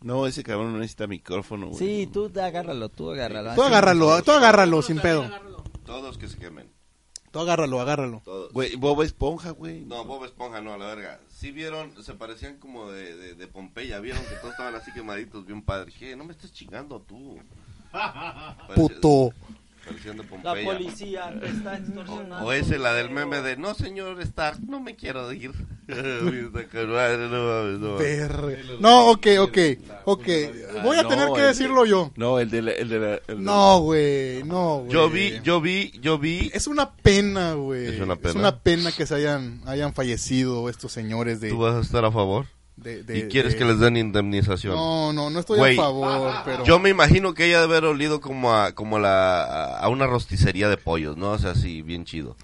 No, ese cabrón no necesita micrófono, güey. Sí, tú agárralo, tú agárralo. Tú agárralo, tú agárralo sin pedo. Todos que se quemen. Tú agárralo, agárralo. Todos. Güey, Bob Esponja, güey. No, Bob Esponja no, a la verga. Sí vieron, se parecían como de, de, de Pompeya, vieron que todos estaban así quemaditos, bien padres. ¿Qué? No me estés chingando tú. Puto. De La Pompeya. policía te está extorsionando. O ese, la del meme de, no señor Stark, no me quiero ir. No ok, ok, ok. Voy a no, tener que decirlo yo. No, el de la... El de la el No, güey, no, güey. Yo vi, yo vi, yo vi. Es una pena, güey. Es una pena. que se hayan, hayan fallecido estos señores de... ¿Tú vas a estar a favor? De- de- ¿Y quieres de- que les den indemnización? No, no, no estoy a favor, pero... Yo me imagino que ella debe haber olido como a, como la, a una rosticería de pollos, ¿no? O sea, así, bien chido.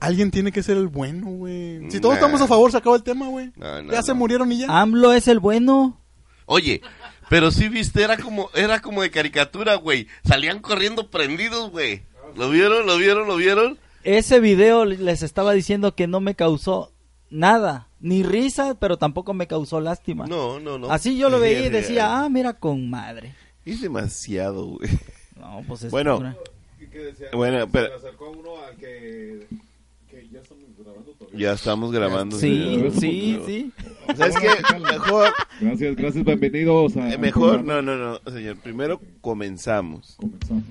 Alguien tiene que ser el bueno, güey. Si Nah. todos estamos a favor, se acabó el tema, güey. Ya se murieron y ya. AMLO es el bueno. Oye, pero sí viste, era como, era como de caricatura, güey. Salían corriendo prendidos, güey. ¿Lo vieron? ¿Lo vieron? ¿Lo vieron? Ese video les estaba diciendo que no me causó nada, ni risa, pero tampoco me causó lástima. No, no, no. Así yo lo veía y decía, ah, mira con madre. Es demasiado, güey. No, pues es Bueno. pura- ¿Qué decía? Bueno, Se pero- le acercó uno al que, que ya estamos grabando todavía. Ya estamos grabando. Sí, señor. sí, sí. ¿Sabes qué? Mejor, Gracias, gracias, bienvenidos a... eh, mejor, no, no, no, señor. Primero comenzamos. Comenzamos.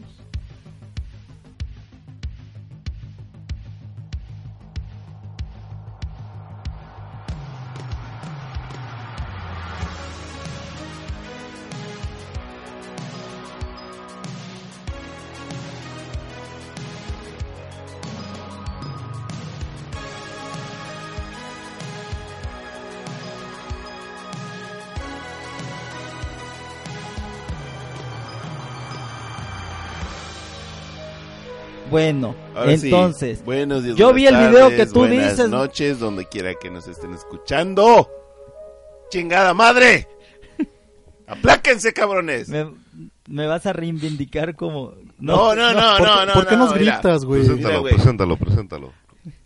Bueno, Ahora sí, entonces, buenos días. yo vi el video tardes, que tú buenas dices. noches, donde quiera que nos estén escuchando. ¡Chingada madre! ¡Apláquense, cabrones! me, me vas a reivindicar como... No, no, no, ¿Por, no, qué- no. ¿por qué no, nos gritas, güey? Preséntalo, preséntalo, preséntalo.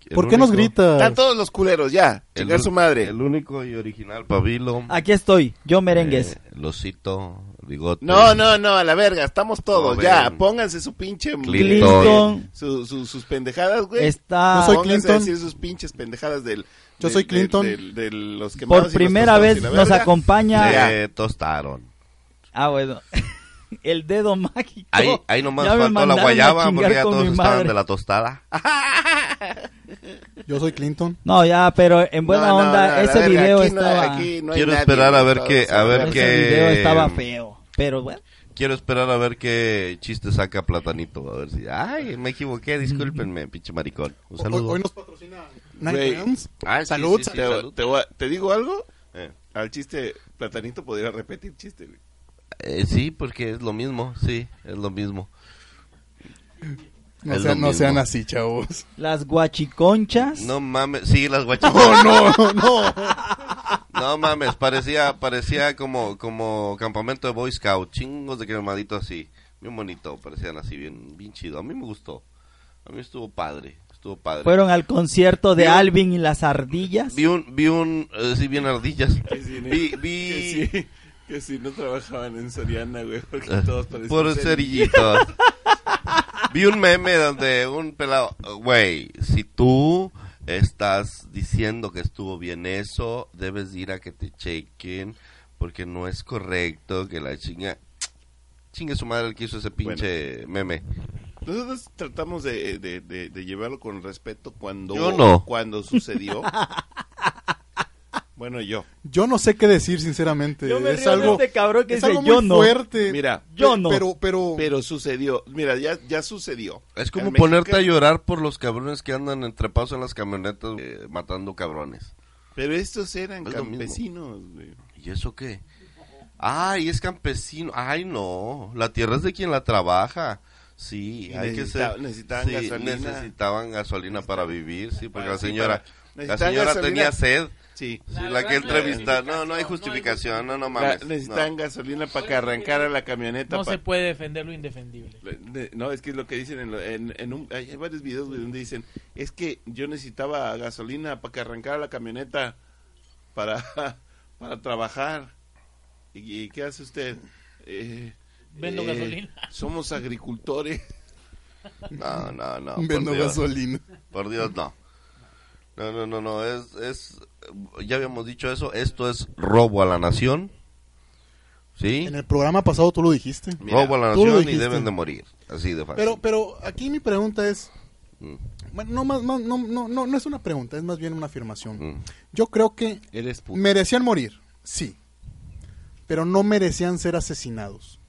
El ¿Por qué nos gritas? Están todos los culeros, ya. el Chingar su madre. El único y original Pabilo. Aquí estoy, yo merengues. eh, Losito, Bigote. No, no, no, a la verga, estamos todos, Joven. ya. Pónganse su pinche... Clinton. Su- su- sus pendejadas, güey. está... Yo soy Pónganse Clinton. a decir sus pinches pendejadas del... Yo del- soy del- Clinton. del- de los Por los primera tostados vez nos acompaña... Se tostaron. Ah, bueno. El dedo mágico. Ahí, ahí nomás Ya faltó la guayaba porque ya todos estaban de la tostada. Yo soy Clinton. No, ya, pero en buena No, no, onda, no, ese verga, video aquí no- estaba... aquí no hay Quiero nadie, esperar a ver qué- a ver qué- video estaba feo. Pero bueno. Quiero esperar a ver qué chiste saca Platanito. A ver si. Ay, me equivoqué, discúlpenme, pinche maricón. Un saludo. hoy nos patrocina. Rounds. Ah, sí, Salud, sí, sí, Te, salud. te a- ¿te digo algo? Eh. Al chiste, Platanito podría repetir chiste, güey. Eh, sí, porque es lo mismo, sí, es lo mismo. No, sean, no así, chavos. Las guachiconchas. No mames, sí, las guachitas. No, no, no. No mames, parecía, parecía como, como campamento de Boy Scout, chingos de quemaditos así, bien bonito, parecían así, bien, bien chido. A mí me gustó, a mí estuvo padre, estuvo padre. Fueron al concierto de Vi un- Alvin y las ardillas. Vi un, vi un, eh, sí, bien ardillas. Vi, vi, sí, que si no trabajaban en Soriana, güey, porque eh, todos parecían por cerillitos. Vi un meme donde un pelado, güey, si tú estás diciendo que estuvo bien eso, debes ir a que te chequen, porque no es correcto que la chinga, chingue su madre el que hizo ese pinche meme. Nosotros tratamos de, de, de- de llevarlo con respeto cuando, Yo no. cuando sucedió. bueno, yo. Yo no sé qué decir, sinceramente. Yo me es río de algo, este cabrón que es dice, algo "Yo muy no". fuerte. Mira, Yo no. Pero, pero, pero sucedió. Mira, ya, ya sucedió. Es como ponerte a llorar por los cabrones que andan entrepados en las camionetas eh, matando cabrones. Pero estos eran campesinos, güey. ¿Y eso qué? Ay, es campesino. Ay, no. La tierra es de quien la trabaja. Sí, hay que ser. necesitaban sí, gasolina. necesitaban gasolina para vivir, sí, porque Para- la sí, señora, para- la señora gasolina. tenía sed. Sí. La, que entrevista, no, no hay justificación, no, no La- mames. necesitan no. gasolina para que arrancara la camioneta. No pa- se puede defender lo indefendible. De- No, es que es lo que dicen en, lo- en, en un, hay varios videos donde dicen, es que yo necesitaba gasolina para que arrancara la camioneta para, para trabajar. ¿Y, y qué hace usted? Eh, Vendo eh, gasolina. Somos agricultores. No, no, no. Vendo por gasolina. Por Dios, no. No, no, no, no. Es, es, ya habíamos dicho eso. Esto es robo a la nación. ¿Sí? En el programa pasado tú lo dijiste. Mira, robo a la nación y deben de morir. Así de fácil. Pero, pero aquí mi pregunta es, Mm, bueno, no, más, más- no, no, no, no es una pregunta, es más bien una afirmación. mm. Yo creo que Eres merecían morir, sí, pero no merecían ser asesinados.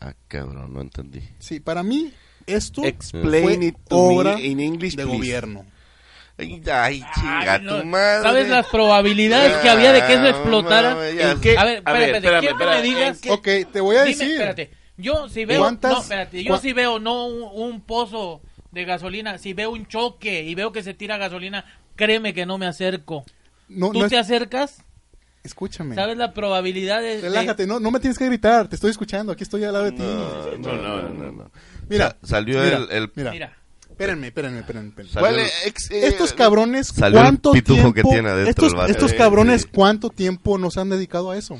Ah, cabrón, no entendí. Sí, para mí esto Explain fue it to obra me in English, de please. gobierno. Ay, chinga Ay, no. tu madre. ¿Sabes las probabilidades que había de que eso Ah, explotara? ¿En qué? A ver, espérate, espérame, espérate, quiero que me espérame, digas-. Ok, te voy a Dime, decir. espérate. Yo si veo, ¿Cuántas- no, espérate, yo si veo no un, un pozo de gasolina, si veo un choque y veo que se tira gasolina, créeme que no me acerco. No, ¿Tú no te es- acercas? escúchame. ¿Sabes la probabilidad de... de- Relájate, no, no me tienes que gritar, te estoy escuchando, aquí estoy al lado de ti. No, no, no, no, no. Mira, Sa- salió mira, el, el- mira, Mira, espérenme, espérenme, espérenme. espérenme. Salió ¿Cuál el-? Ex- eh, Estos cabrones, Salió el ¿cuánto pitufo tiempo? que tiene adentro estos el vato. estos Sí, cabrones, sí. ¿cuánto tiempo nos han dedicado a eso?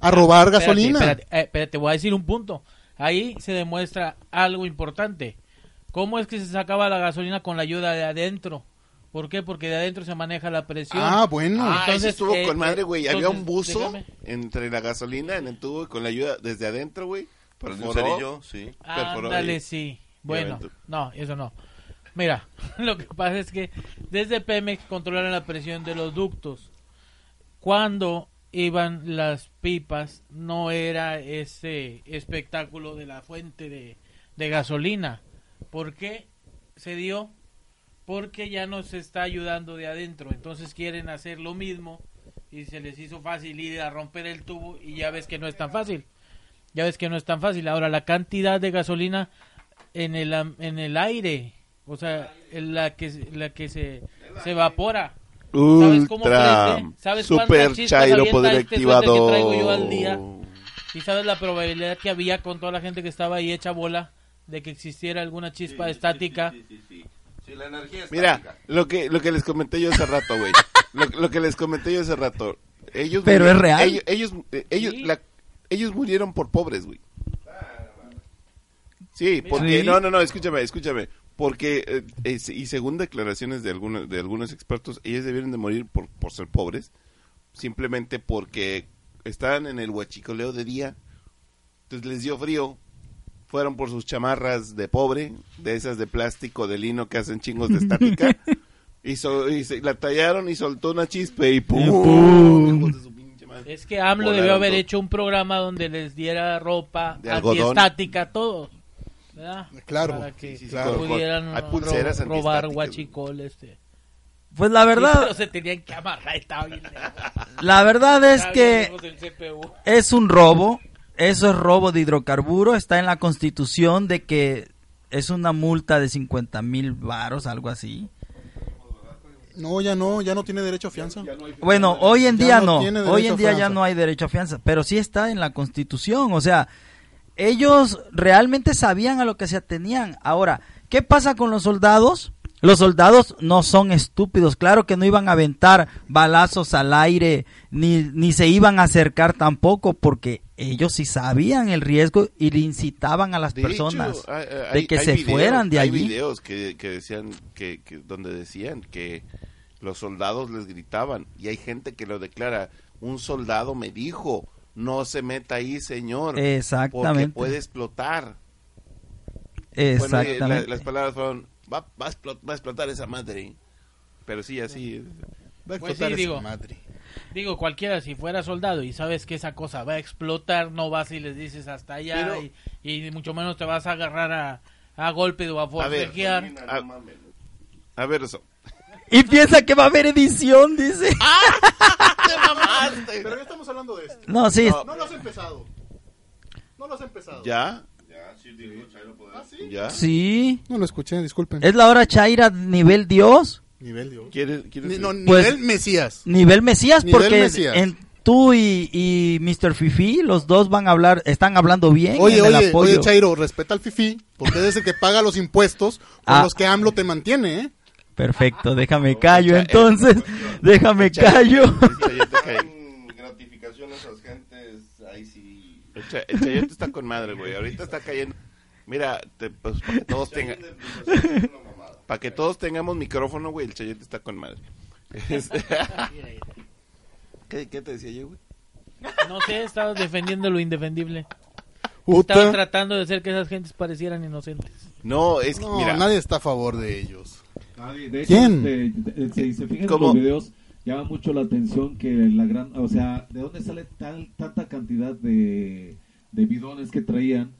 A robar espérate, gasolina. Espérate, eh, espérate, voy a decir un punto. Ahí se demuestra algo importante. ¿Cómo es que se sacaba la gasolina con la ayuda de adentro? ¿Por qué? Porque de adentro se maneja la presión. Ah, bueno. Ah, Entonces, estuvo eh, con madre, eh, güey. Había un buzo déjame. entre la gasolina en el tubo y con la ayuda desde adentro, güey. Por un Perforó. cerillo, sí. perforó Ándale, ahí. sí. Bueno, no, eso no. Mira, lo que pasa es que desde Pemex controlaron la presión de los ductos. Cuando iban las pipas, no era ese espectáculo de la fuente de, gasolina. ¿Por qué se dio? Porque ya no se está ayudando de adentro. Entonces quieren hacer lo mismo y se les hizo fácil ir a romper el tubo y ya ves que no es tan fácil. Ya ves que no es tan fácil. Ahora, la cantidad de gasolina en el, en el aire, o sea, la que, se- la que se, se evapora. ¿Sabes cómo Ultra. ¿Sabes Super chispas Chairo poder este que traigo yo al día? ¿Y sabes la probabilidad que había con toda la gente que estaba ahí hecha bola de que existiera alguna chispa estática? Sí, la energía Mira, estática. lo que, lo que les comenté yo hace rato, güey. lo, lo que les comenté yo hace rato. Ellos Pero es real. Ellos, ellos, eh, ellos, Sí. la- ellos murieron por pobres, güey. Sí, porque, Sí. no, no, no, escúchame, escúchame. Porque, eh, y según declaraciones de algunos, de algunos expertos, ellos debieron de morir por, por ser pobres. Simplemente porque estaban en el huachicoleo de día. Entonces les dio frío. Fueron por sus chamarras de pobre, de esas de plástico, de lino que hacen chingos de estática. y, so- y se, la tallaron y soltó una chispa y ¡pum! ¡pum! Hijos de su pinche madre. Es que AMLO debió haber hecho un programa donde les diera ropa De algodón. antiestática a todos. ¿Verdad? Claro, Para que sí, sí, claro. pudieran hay pulseras ro- robar guachicol este. Pues la Pero verdad, se tenían que amarrar, estaba bien la verdad es que es un robo, eso es robo de hidrocarburo, está en la constitución de que es una multa de 50 mil varos, algo así. No, ya no, ya no tiene derecho a fianza. Bueno, hoy en Ya día no hoy en día ya no hay derecho a fianza, pero sí está en la constitución, o sea, ellos realmente sabían a lo que se atenían. Ahora, ¿qué pasa con los soldados? Los soldados no son estúpidos, claro que no iban a aventar balazos al aire, ni, ni se iban a acercar tampoco, porque ellos sí sabían el riesgo y le incitaban a las De personas hecho, hay- de hay- que hay se videos- fueran de hay allí. videos que, que decían que, que- donde decían que los soldados les gritaban y hay gente que lo declara un soldado me dijo no se meta ahí señor porque Exactamente. puede explotar Bueno, y la- Exactamente. las palabras fueron va, va a explo- va a explotar esa madre pero sí así Va a Pues explotar sí, esa digo. madre. Digo, cualquiera, si fuera soldado y sabes que esa cosa va a explotar, no vas y les dices hasta allá Pero- y, y mucho menos te vas a agarrar a, a golpe o a ver, forcejear. a, a ver eso Y piensa que va a haber edición, dice. Pero ya estamos hablando de esto. No, sí, No lo has empezado. No lo has empezado. ya ¿Ah, sí? ya sí. No lo escuché, disculpen. Es la hora Chaira nivel Dios, Nivel Dios. ¿Quieres, quieres Ni- no, Pues- nivel Mesías. nivel Mesías, Nivel porque Mesías. en tú y, y Mr. Fifi, los dos van a hablar, están hablando bien Oye, en el oye, apoyo. oye, Chairo, respeta al Fifi, porque es el que paga los impuestos con Ah. los que AMLO te mantiene, ¿eh? Perfecto, déjame callo entonces, déjame callo. Gratificaciones a gente entonces ahí sí... El, cha- el chayote está con madre, güey. Ahorita está cayendo. Mira, te- pues, para que todos tengan, para que todos tengamos micrófono, güey, el chayote está con madre. Este- ¿Qué, qué te decía yo, güey? No sé, estabas defendiendo lo indefendible. Puta. Estabas tratando de hacer que esas gentes parecieran inocentes. No, es que, No, mira, nadie está a favor de ellos. Nadie- de hecho, ¿Quién? este, de- de- si se fijan ¿Cómo? en los videos, llama mucho la atención que la gran, o sea, ¿de dónde sale tal, tanta cantidad de, de bidones que traían?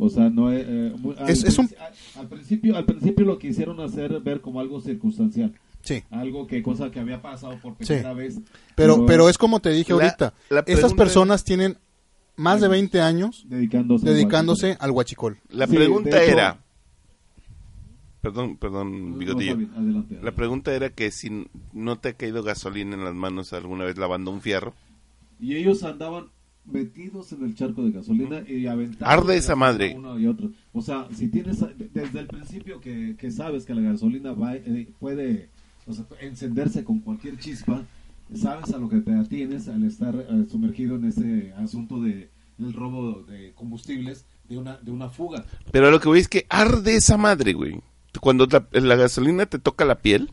O sea, no eh, eh, muy- al, Es- es un- al- al principio, al principio lo quisieron hacer ver como algo circunstancial, Sí. algo que cosa que había pasado por Sí. primera vez. Pero, pero es como te dije La- ahorita. la Estas personas tienen más de 20 años dedicándose, al dedicándose al huachicol. la Sí, pregunta hecho- era, perdón, perdón, bigotillo. adelante, La pregunta era que si no te ha caído gasolina en las manos alguna vez lavando un fierro. Y ellos andaban metidos en el charco de gasolina y aventando Arde esa madre. uno y otro. O sea, si tienes desde el principio que, que sabes que la gasolina va, eh, puede o sea, encenderse con cualquier chispa, sabes a lo que te atienes al estar eh, sumergido en ese asunto de el robo de combustibles de una de una fuga. Pero lo que voy es que arde esa madre, güey. Cuando la, gasolina te toca la piel,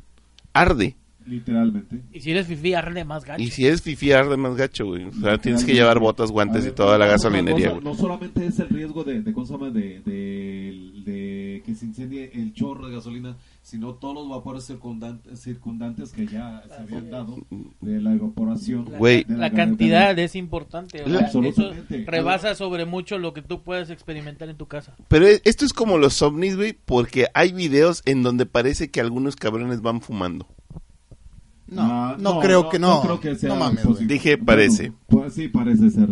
arde. Literalmente. Y si eres fifi, arde más gacho. Y si es fifi, arde más gacho, güey. O sea, tienes que llevar botas, guantes A y ver, toda la gasolinería, cosa, güey. No solamente es el riesgo de, de, ¿cómo se llama? de, de, de que se incendie el chorro de gasolina, sino todos los vapores circundantes, circundantes que ya se habían dado de la evaporación. Güey. de La carretera. cantidad es importante. o La- sea, Absolutamente. Eso rebasa sobre mucho lo que tú puedes experimentar en tu casa. Pero e- esto es como los ovnis, güey, porque hay videos en donde parece que algunos cabrones van fumando. No, Ah, no, creo que no. creo que sea no mames, posible. Dije, parece. Bueno, pues sí, parece ser.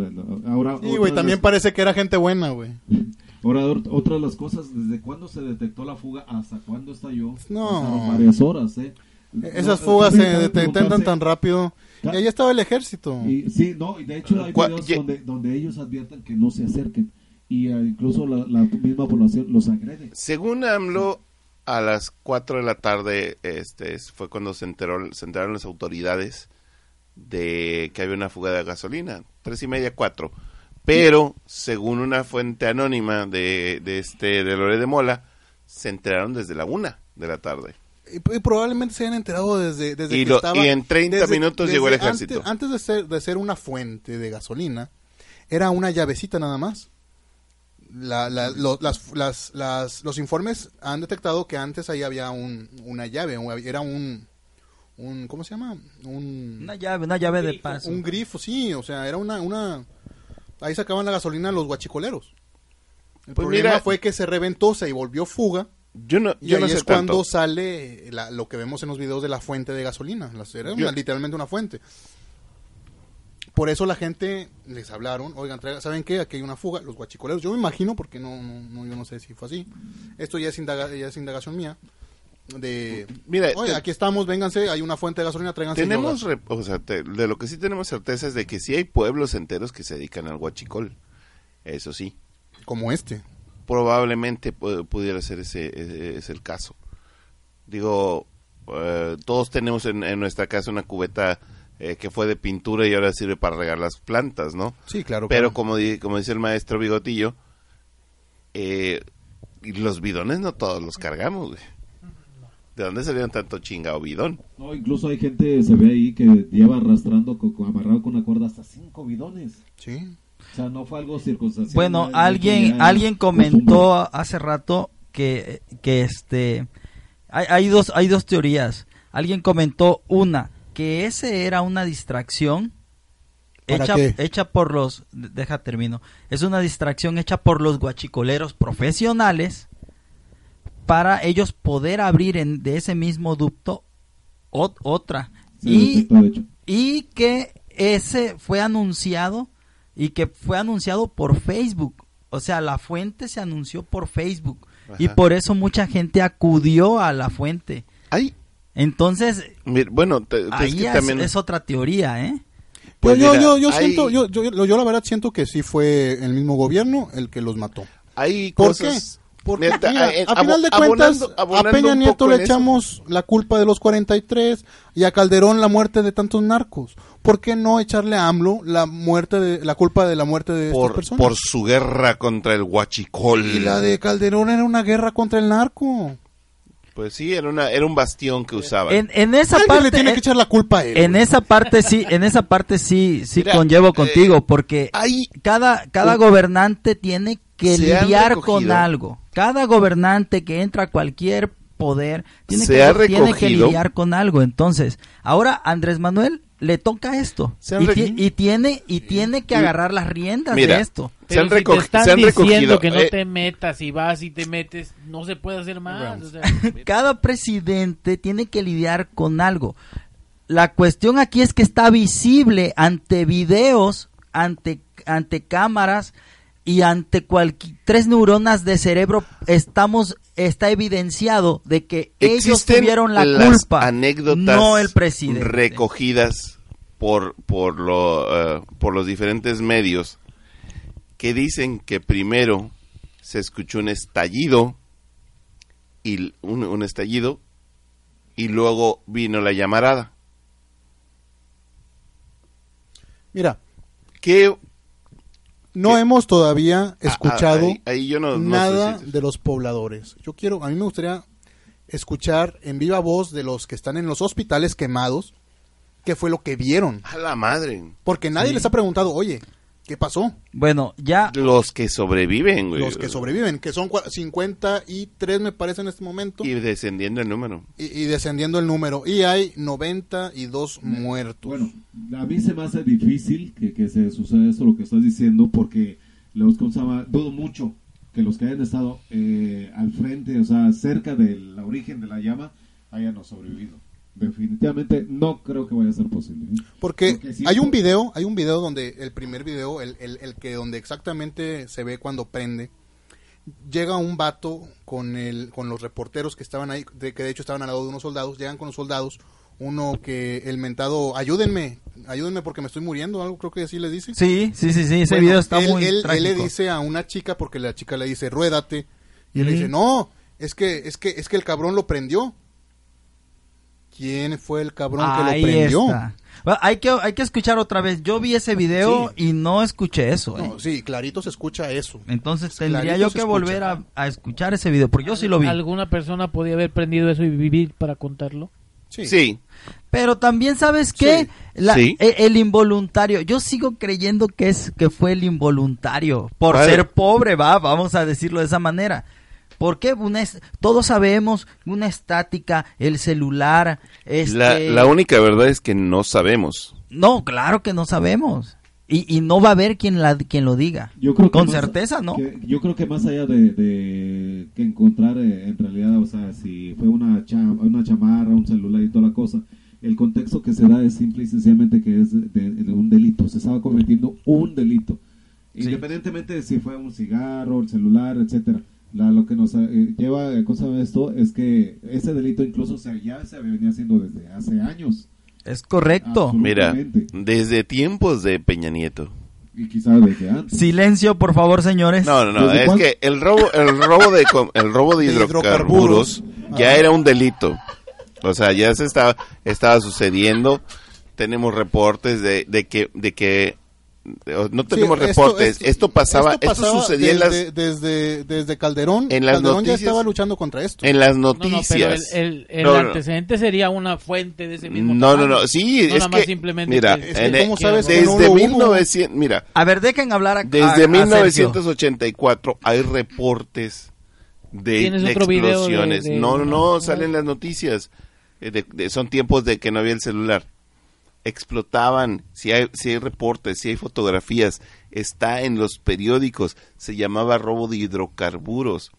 Ahora, Sí, güey, también las- parece que era gente buena, güey. Ahora, or- otra de las cosas, ¿desde cuándo se detectó la fuga hasta cuándo estalló? No. Pasaron varias horas, ¿eh? Esas No, fugas se detectan tan rápido. Y ahí estaba el ejército. Y, sí, no, y de hecho hay videos donde, donde ellos advierten que no se acerquen y eh, incluso la, la misma población los agrede. Según AMLO, a las 4 de la tarde este es- fue cuando se enteró se enteraron las autoridades de que había una fuga de gasolina. Tres y media, cuatro. Pero, según una fuente anónima de, de este de Lore de Mola, se enteraron desde la una de la tarde. Y, y probablemente se hayan enterado desde, desde Y que lo- estaba... y en 30 minutos llegó el ejército. Antes, antes de, ser, de ser una fuente de gasolina, era una llavecita nada más. La- la- lo- las, las- las- los informes han detectado que antes ahí había un, una llave, un- era un, un... ¿Cómo se llama? Un, Una llave, una llave de paso. un grifo, sí, o sea, era una... una ahí sacaban la gasolina los guachicoleros. El Pues problema mira- fue que se reventó, se volvió fuga. Yo no, Y ahí no sé es cuando tanto. sale la- lo que vemos en los videos de la fuente de gasolina. Era Yo- literalmente una fuente. Por eso la gente les hablaron, oigan, traigan- ¿saben qué? Aquí hay una fuga, los guachicoleros. Yo me imagino, porque no, no, no, yo no sé si fue así. Esto ya es, indaga- ya es indagación mía. De, Mira, oye, te- aquí estamos, vénganse, hay una fuente de gasolina, tráiganse Tenemos, yoga". re- o sea, te- de lo que sí tenemos certeza es de que sí hay pueblos enteros que se dedican al guachicol. Eso sí. Como este. probablemente pu- pudiera ser ese, ese- es el caso. Digo, eh, todos tenemos en, en nuestra casa una cubeta eh, que fue de pintura y ahora sirve para regar las plantas, ¿no? Sí, claro. Pero claro. como, di- como dice el maestro Bigotillo, eh, y los bidones no todos los cargamos, güey. ¿De dónde salieron tanto chingado bidón? No, incluso hay gente, se ve ahí, que lleva arrastrando, co- co- amarrado con una cuerda hasta cinco bidones. Sí. O sea, no fue algo circunstancial. Bueno, alguien, alguien costumbre. comentó hace rato que, que este, hay, hay dos, hay dos teorías. Alguien comentó una, que ese era una distracción ¿Para hecha, qué? hecha por los, deja termino, es una distracción hecha por los guachicoleros profesionales para ellos poder abrir en, de ese mismo ducto ot- otra. Y, y que ese fue anunciado y que fue anunciado por Facebook. O sea, la fuente se anunció por Facebook y por eso mucha gente acudió a la fuente. Ay, Entonces, bueno, te- te- es ahí que es, también... es otra teoría, ¿eh? pues yo, yo, yo, hay- siento, yo, yo, yo la verdad siento que sí fue el mismo gobierno el que los mató. Hay ¿Por cosas Porque, Neta, mira, eh, a final de cuentas, abonando- a Peña Nieto le eso. echamos la culpa de los 43 y a Calderón la muerte de tantos narcos. ¿Por qué no echarle a AMLO la muerte de la culpa de la muerte de estas por, personas? por su guerra contra el huachicol. Y la de Calderón era una guerra contra el narco. Pues sí, era, una, era un bastión que usaba. En, en esa Alguien parte le tiene en- que echar la culpa a él. en güey. esa parte sí, en esa parte sí, sí Mira, conllevo eh, contigo, porque Hay cada, cada gobernante tiene que lidiar con algo. Cada gobernante que entra a cualquier poder tiene, Se que, ha tiene que lidiar con algo. Entonces, ahora Andrés Manuel le toca esto Se han y, re- ti- y tiene y tiene que agarrar las riendas Mira, de esto. se han, si te están se han diciendo recogido. que no eh, te metas y vas y te metes, no se puede hacer más. o sea, Cada presidente tiene que lidiar con algo. La cuestión aquí es que está visible ante videos, ante, ante cámaras y ante cualquier tres neuronas de cerebro estamos está evidenciado de que ellos tuvieron la las culpa, anécdotas no el presidente. recogidas por por lo, eh, por los diferentes medios que dicen que primero se escuchó un estallido y un, un estallido y luego vino la llamarada. Mira, ¿Qué? No ¿Qué? hemos todavía escuchado Ah, ah, ahí- ahí yo no- nada de los pobladores. Yo quiero, a mí me gustaría escuchar en viva voz de los que están en los hospitales quemados qué fue lo que vieron. A la madre. Porque nadie les ha preguntado, oye, ¿qué pasó? Bueno, ya Los que sobreviven, güey. Los que sobreviven, que son cua- 53 me parece en este momento, Y descendiendo el número. y descendiendo el número. Y hay 92 muertos. Bueno, a mí se me hace difícil que, que se suceda esto, lo que estás diciendo, porque los ¿cómo se llama? dudo mucho que los que hayan estado eh, al frente, o sea, cerca del origen de la llama, hayan no sobrevivido. Definitivamente no creo que vaya a ser posible. ¿eh? Porque Porque sí, hay un video, hay un video donde el primer video, el, el, el que donde exactamente se ve cuando prende, llega un vato con el, con los reporteros que estaban ahí, de, que de hecho estaban al lado de unos soldados, llegan con los soldados, uno que el mentado, ayúdenme, ayúdenme porque me estoy muriendo, algo creo que así le dice. sí, sí, sí, sí, ese Bueno, video está él, muy él- le dice a una chica porque la chica le dice ruédate y él le dice no es que es que es que el cabrón lo prendió quién fue el cabrón que Ahí lo prendió está. Bueno, hay que hay que escuchar otra vez. Yo vi ese video Sí. y no escuché eso. ¿eh? no, sí clarito se escucha eso Entonces tendría Clarito yo que escucha. volver a, a escuchar ese video, porque yo sí lo vi. ¿Alguna persona podía haber prendido eso y vivir para contarlo? sí, Sí. Pero también sabes qué, Sí. La- Sí. e- el, involuntario. Yo sigo creyendo que es que fue el involuntario por ¿Cuál? ser pobre, va, vamos a decirlo de esa manera. Porque una es- todos sabemos una estática, el celular, este, La, la única verdad es que no sabemos. no, claro que no sabemos. Y, y no va a haber quien la quien lo diga. Yo creo que Con más- certeza, ¿no? que- yo creo que más allá de, de que encontrar eh, en realidad, o sea, si fue una, cha- una chamarra, un celular y toda la cosa, el contexto que se da es simple y sencillamente que es de, de un delito. Se estaba cometiendo un delito. Independientemente de si fue un cigarro, el celular, etcétera. La, lo que nos eh, lleva a cosa de esto es que ese delito incluso se, ya se venía haciendo desde hace años. Es correcto. Mira, desde tiempos de Peña Nieto. Y quizás desde antes. Silencio, por favor, señores. No, no, no, ¿Desde es que el robo, el robo de, com- el robo de De hidrocarburos hidrocarburos. ya Ajá. era un delito. O sea, ya se estaba, estaba sucediendo. Tenemos reportes de, de que, de que, no tenemos Sí, reportes. Esto, pasaba, esto, pasaba sucedía en las, desde, desde, desde Calderón en las Calderón ya noticias- estaba luchando contra esto en las No, no, pero el, noticias. el- el No, no. antecedente sería una fuente de ese mismo No, no, tamaño. no, sí, No es que, simplemente mira, que- Es que ¿cómo sabes que desde no lo hubo? 1900, mira, A ver, dejen hablar a, a- Desde a Sergio. 1984 hay reportes de, ¿Tienes de otro video de- explosiones. de- no, no, no, salen las noticias. Eh, de- de- son tiempos de que no había el celular. Explotaban, si hay, si hay reportes, si hay fotografías, está en los periódicos. Se llamaba robo de hidrocarburos.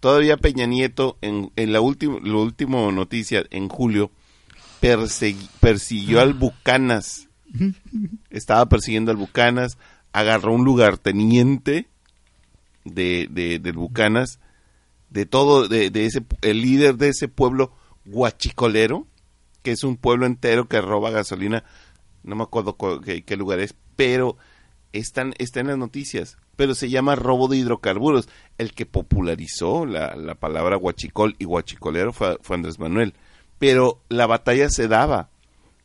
Todavía Peña Nieto, en, en la última la última noticia, en julio, persiguió al Bucanas. Estaba persiguiendo al Bucanas, agarró un lugarteniente de, de, del Bucanas, de todo, de, de ese, el líder de ese pueblo guachicolero, que es un pueblo entero que roba gasolina, no me acuerdo cu- qué, qué lugar es, pero están, está en las noticias, pero se llama robo de hidrocarburos. El que popularizó la, la palabra huachicol y huachicolero fue, fue Andrés Manuel. Pero la batalla se daba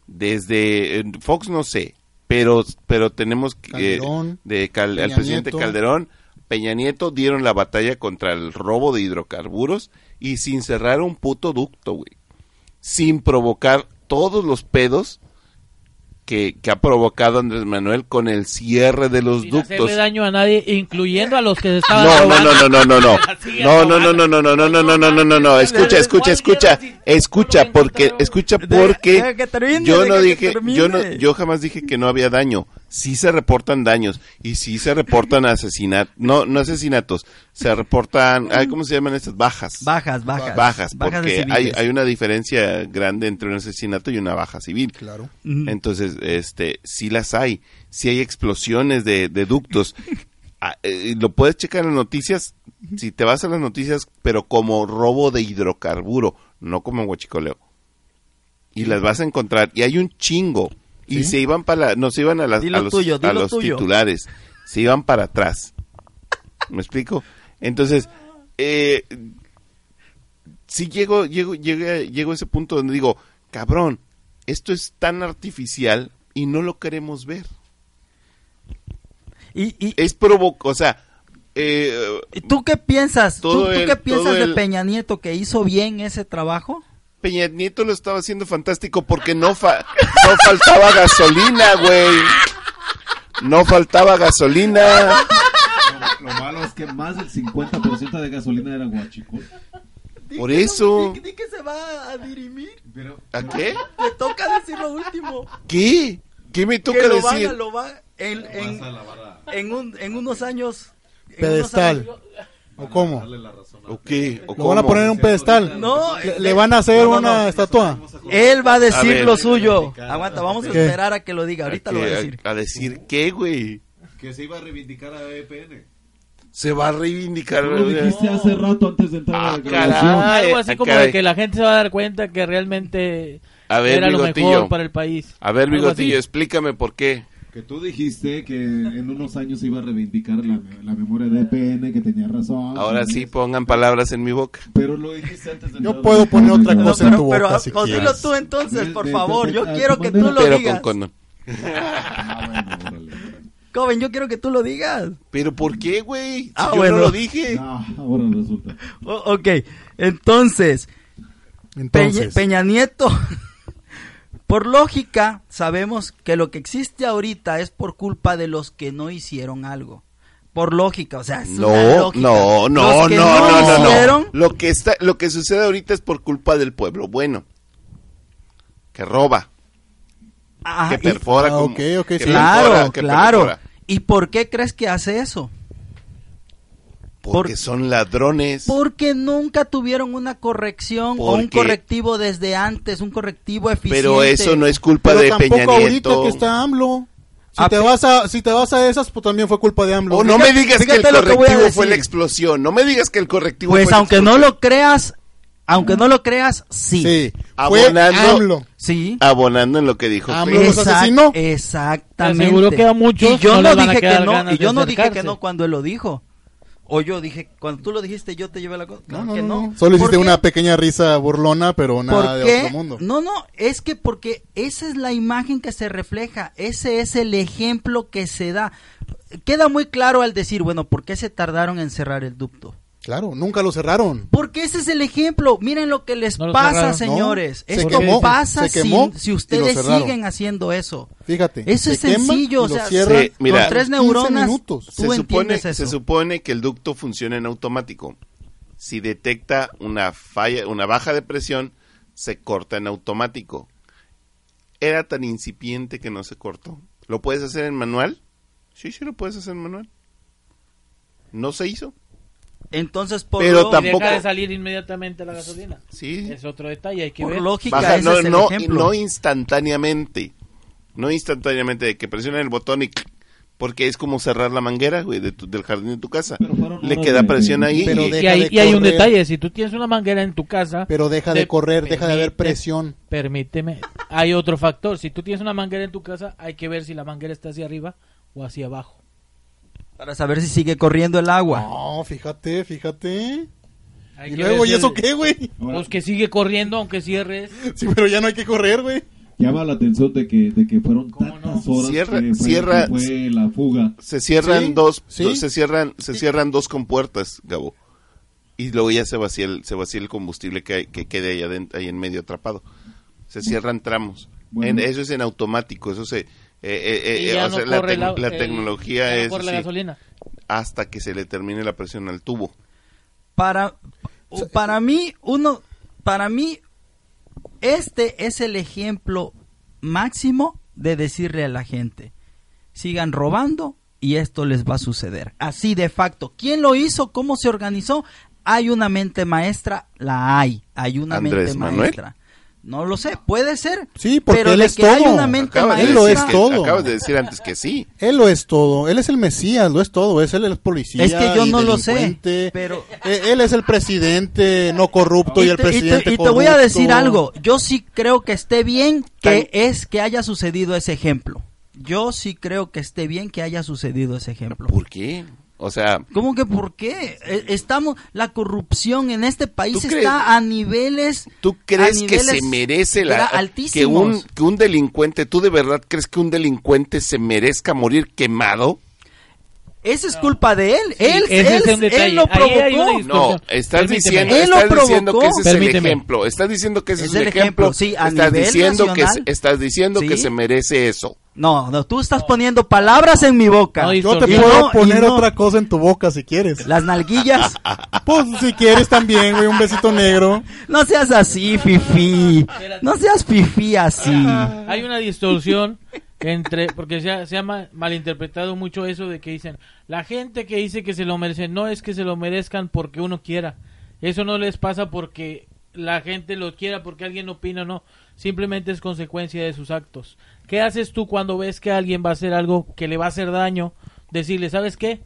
desde Fox no sé, pero pero tenemos que Calderón, de Cal- al presidente Nieto. Calderón, Peña Nieto dieron la batalla contra el robo de hidrocarburos y sin cerrar un puto ducto, güey. Sin provocar todos los pedos que, que ha provocado Andrés Manuel con el cierre de los Sin ductos. hacerle daño a nadie, incluyendo a los que se estaban No, no, robando. no, no, no, no, no. No, no, no, robando. no, no, no, no, no, no, no, no, no, escucha, escucha, escucha, escucha, porque, escucha, porque yo no dije, yo no, yo jamás dije que no había daño. Sí se reportan daños y sí se reportan asesinatos, no, no asesinatos, se reportan, ay, ¿cómo se llaman estas? Bajas. Bajas, bajas. Bajas, porque hay, hay una diferencia grande entre un asesinato y una baja civil. Claro. Entonces, este, sí las hay, sí hay explosiones de, de ductos. Ah, eh, lo puedes checar en las noticias, si te vas a las noticias, pero como robo de hidrocarburo, no como huachicoleo. Y las vas a encontrar, y hay un chingo. Y se iban para, no se iban a, las, a los, tuyo, a los titulares, se iban para atrás. ¿Me explico? Entonces, eh, sí llego, llego, llego, llego a ese punto donde digo, cabrón, esto es tan artificial y no lo queremos ver. Y, y, Es provoco, o sea, eh, ¿y ¿Tú qué piensas? ¿Tú, el- qué piensas de el- Peña Nieto que hizo bien ese trabajo? Peña Nieto lo estaba haciendo fantástico porque no, fa- no faltaba gasolina, güey. No faltaba gasolina. Lo, lo malo es que más del 50% de gasolina era guachicol. Por eso. Di, que se va a dirimir. Pero, ¿A qué? Te toca decir lo último. ¿Qué? ¿Qué me toca que lo van decir? a- lo va- en, en, en, un- en unos años. en Pedestal. unos años- ¿O cómo? a- ¿O qué? ¿O Lo van a cómo? poner en un pedestal. No, Le, le van a hacer no, no, una no. estatua. Él va a decir ver. lo suyo. Aguanta, vamos a ¿Qué? esperar a que lo diga. Ahorita lo va a ¿A decir. ¿A, a decir qué, güey? Que se iba a reivindicar a EPN. Se va a reivindicar. Lo dijiste hace rato antes de entrar a Ah, la grabación. caray. Algo así Ah, como caray. de que la gente se va a dar cuenta que realmente A ver, era lo Bigotillo. mejor para el país. A ver, Algo Bigotillo, así. explícame por qué. Que tú dijiste que en unos años iba a reivindicar la, la memoria de EPN, que tenía razón. Ahora sí, pongan palabras en mi boca. Pero lo dijiste antes de Yo puedo poner otra cosa en tu pero, boca si pues dilo tú entonces, por de- favor. de- Yo quiero que tú lo Pero digas. con condón. Ah, bueno, órale. Joven, yo quiero que tú lo digas. ¿Pero por qué, güey? Si Ah, yo bueno. no lo dije. Ah, ahora resulta. O- ok, entonces, Peña, Entonces, Peña Nieto, por lógica, sabemos que lo que existe ahorita es por culpa de los que no hicieron algo. Por lógica, o sea, es una No, lógica. no, no, no, no, no, no. hicieron, Lo que está, lo que sucede ahorita es por culpa del pueblo bueno. Que roba, que y- perfora Ah, como- ok, ok, que sí. claro, que claro. perfora. ¿Y por qué crees que hace eso? Porque Por- son ladrones. Porque nunca tuvieron una corrección o un correctivo desde antes, un correctivo eficiente. Pero eso no es culpa pero de tampoco Peña ahorita Nieto. que está AMLO. Si Ah, te, vas a, si te vas a esas, pues también fue culpa de AMLO. O no Fíjate- me digas que el que correctivo fue la explosión. No me digas que el correctivo Pues fue la aunque no explosión. lo creas, aunque no lo creas, sí. Sí, fue Abonando- AMLO. Sí. Abonando en lo que dijo. AMLO los asesinó. Exactamente. Te aseguro que a muchos y yo no no, les van a dije que no, y yo no dije que no cuando él lo dijo. O yo dije, cuando tú lo dijiste, yo te llevé la cosa. No, Claro no, que no, no. Solo hiciste una pequeña risa burlona, pero ¿Por nada de otro mundo. No, no, es que porque esa es la imagen que se refleja, ese es el ejemplo que se da. Queda muy claro al decir, bueno, ¿por qué se tardaron en cerrar el ducto? Claro, nunca lo cerraron. Porque ese es el ejemplo. Miren lo que les No pasa, señores. No, se Esto quemó, pasa se si- quemó si, ustedes siguen haciendo eso. Fíjate. Eso es se sencillo, o sea, cierran Sí, mira, con tres 15 neuronas, minutos. tú se supone, entiendes eso. se supone que el ducto funciona en automático. Si detecta una falla, una baja de presión, se corta en automático. Era tan incipiente que no se cortó. ¿Lo puedes hacer en manual? Sí, sí lo puedes hacer en manual. No se hizo. Entonces, por, Pero tampoco- deja de salir inmediatamente la gasolina. Sí. Es otro detalle, hay que por ver. lógica, Baja, ese no, es el no, ejemplo. no instantáneamente. No instantáneamente de que presionen el botón y porque es como cerrar la manguera, güey, de tu- del jardín de tu casa. Pero Le queda de- presión ahí. Pero y- hay, deja y hay un detalle, si tú tienes una manguera en tu casa, Pero deja de correr, deja de haber presión. permíteme, hay otro factor, si tú tienes una manguera en tu casa, hay que ver si la manguera está hacia arriba o hacia abajo. Para saber si sigue corriendo el agua. No, fíjate, fíjate. Hay Y que luego, ¿y eso qué, güey? Pues que sigue corriendo aunque cierres. Sí, pero ya no hay que correr, güey. llama la atención de que, de que fueron ¿Cómo tantas no? horas Cierra- que fue, cierra- que fue la fuga. Se cierran Sí, dos, sí. dos- se cierran, se cierran dos compuertas, Gabo. Y luego ya se vacía el, se vacía el combustible que, hay- que quede ahí, adent- ahí en medio atrapado. Se cierran tramos. Bueno. En- eso es en automático, eso se... eh, eh, eh, sea, la, corre tec- la, la el- tecnología no es la hasta que se le termine la presión al tubo. Para, para mí, uno, para mí, este es el ejemplo máximo de decirle a la gente, sigan robando y esto les va a suceder. Así de facto. ¿Quién lo hizo? ¿Cómo se organizó? Hay una mente maestra, la hay. Hay una Andrés mente Manuel. maestra. No lo sé, puede ser. Sí, porque pero él es que hay todo. una mente Acabas de, Él lo decir es que- todo. acabas de decir antes que sí. Él lo es todo. Él es el Mesías, lo es todo. Es él el policía. Es que yo y no lo sé, delincuente. pero- Eh, Él es el presidente no corrupto y, Y el te, y te- presidente y te voy a decir algo. Yo sí creo que esté bien que Tan- es que haya sucedido ese ejemplo. Yo sí creo que esté bien que haya sucedido ese ejemplo. ¿Por qué? O sea, ¿Cómo que por qué? Eh, Estamos la corrupción en este país ¿Tú está crees- a niveles ¿Tú crees que niveles se merece la que un que un delincuente, tú de verdad crees que un delincuente se merezca morir quemado? Esa es culpa de él. él, ese él, es él lo provocó. No, estás Permíteme. diciendo, Él lo estás diciendo que ese es el Permíteme. ejemplo. Estás diciendo que ese Es es, el ejemplo. ejemplo, sí, a estás nivel diciendo que nacional. se- estás diciendo que Sí. se merece eso. No, no, tú estás poniendo palabras en mi boca. No, Yo te puedo no- poner no- otra cosa en tu boca si quieres. Las nalguillas. Pues si quieres también, güey, un besito negro. No seas así, Fifi. No seas Fifi así. Hay una distorsión entre, porque se ha, se ha ma- malinterpretado mucho eso de que dicen, la gente que dice que se lo merecen, no es que se lo merezcan porque uno quiera. Eso no les pasa porque la gente lo quiera, porque alguien opina, no. Simplemente es consecuencia de sus actos. ¿Qué haces tú cuando ves que alguien va a hacer algo que le va a hacer daño? Decirle, ¿sabes qué?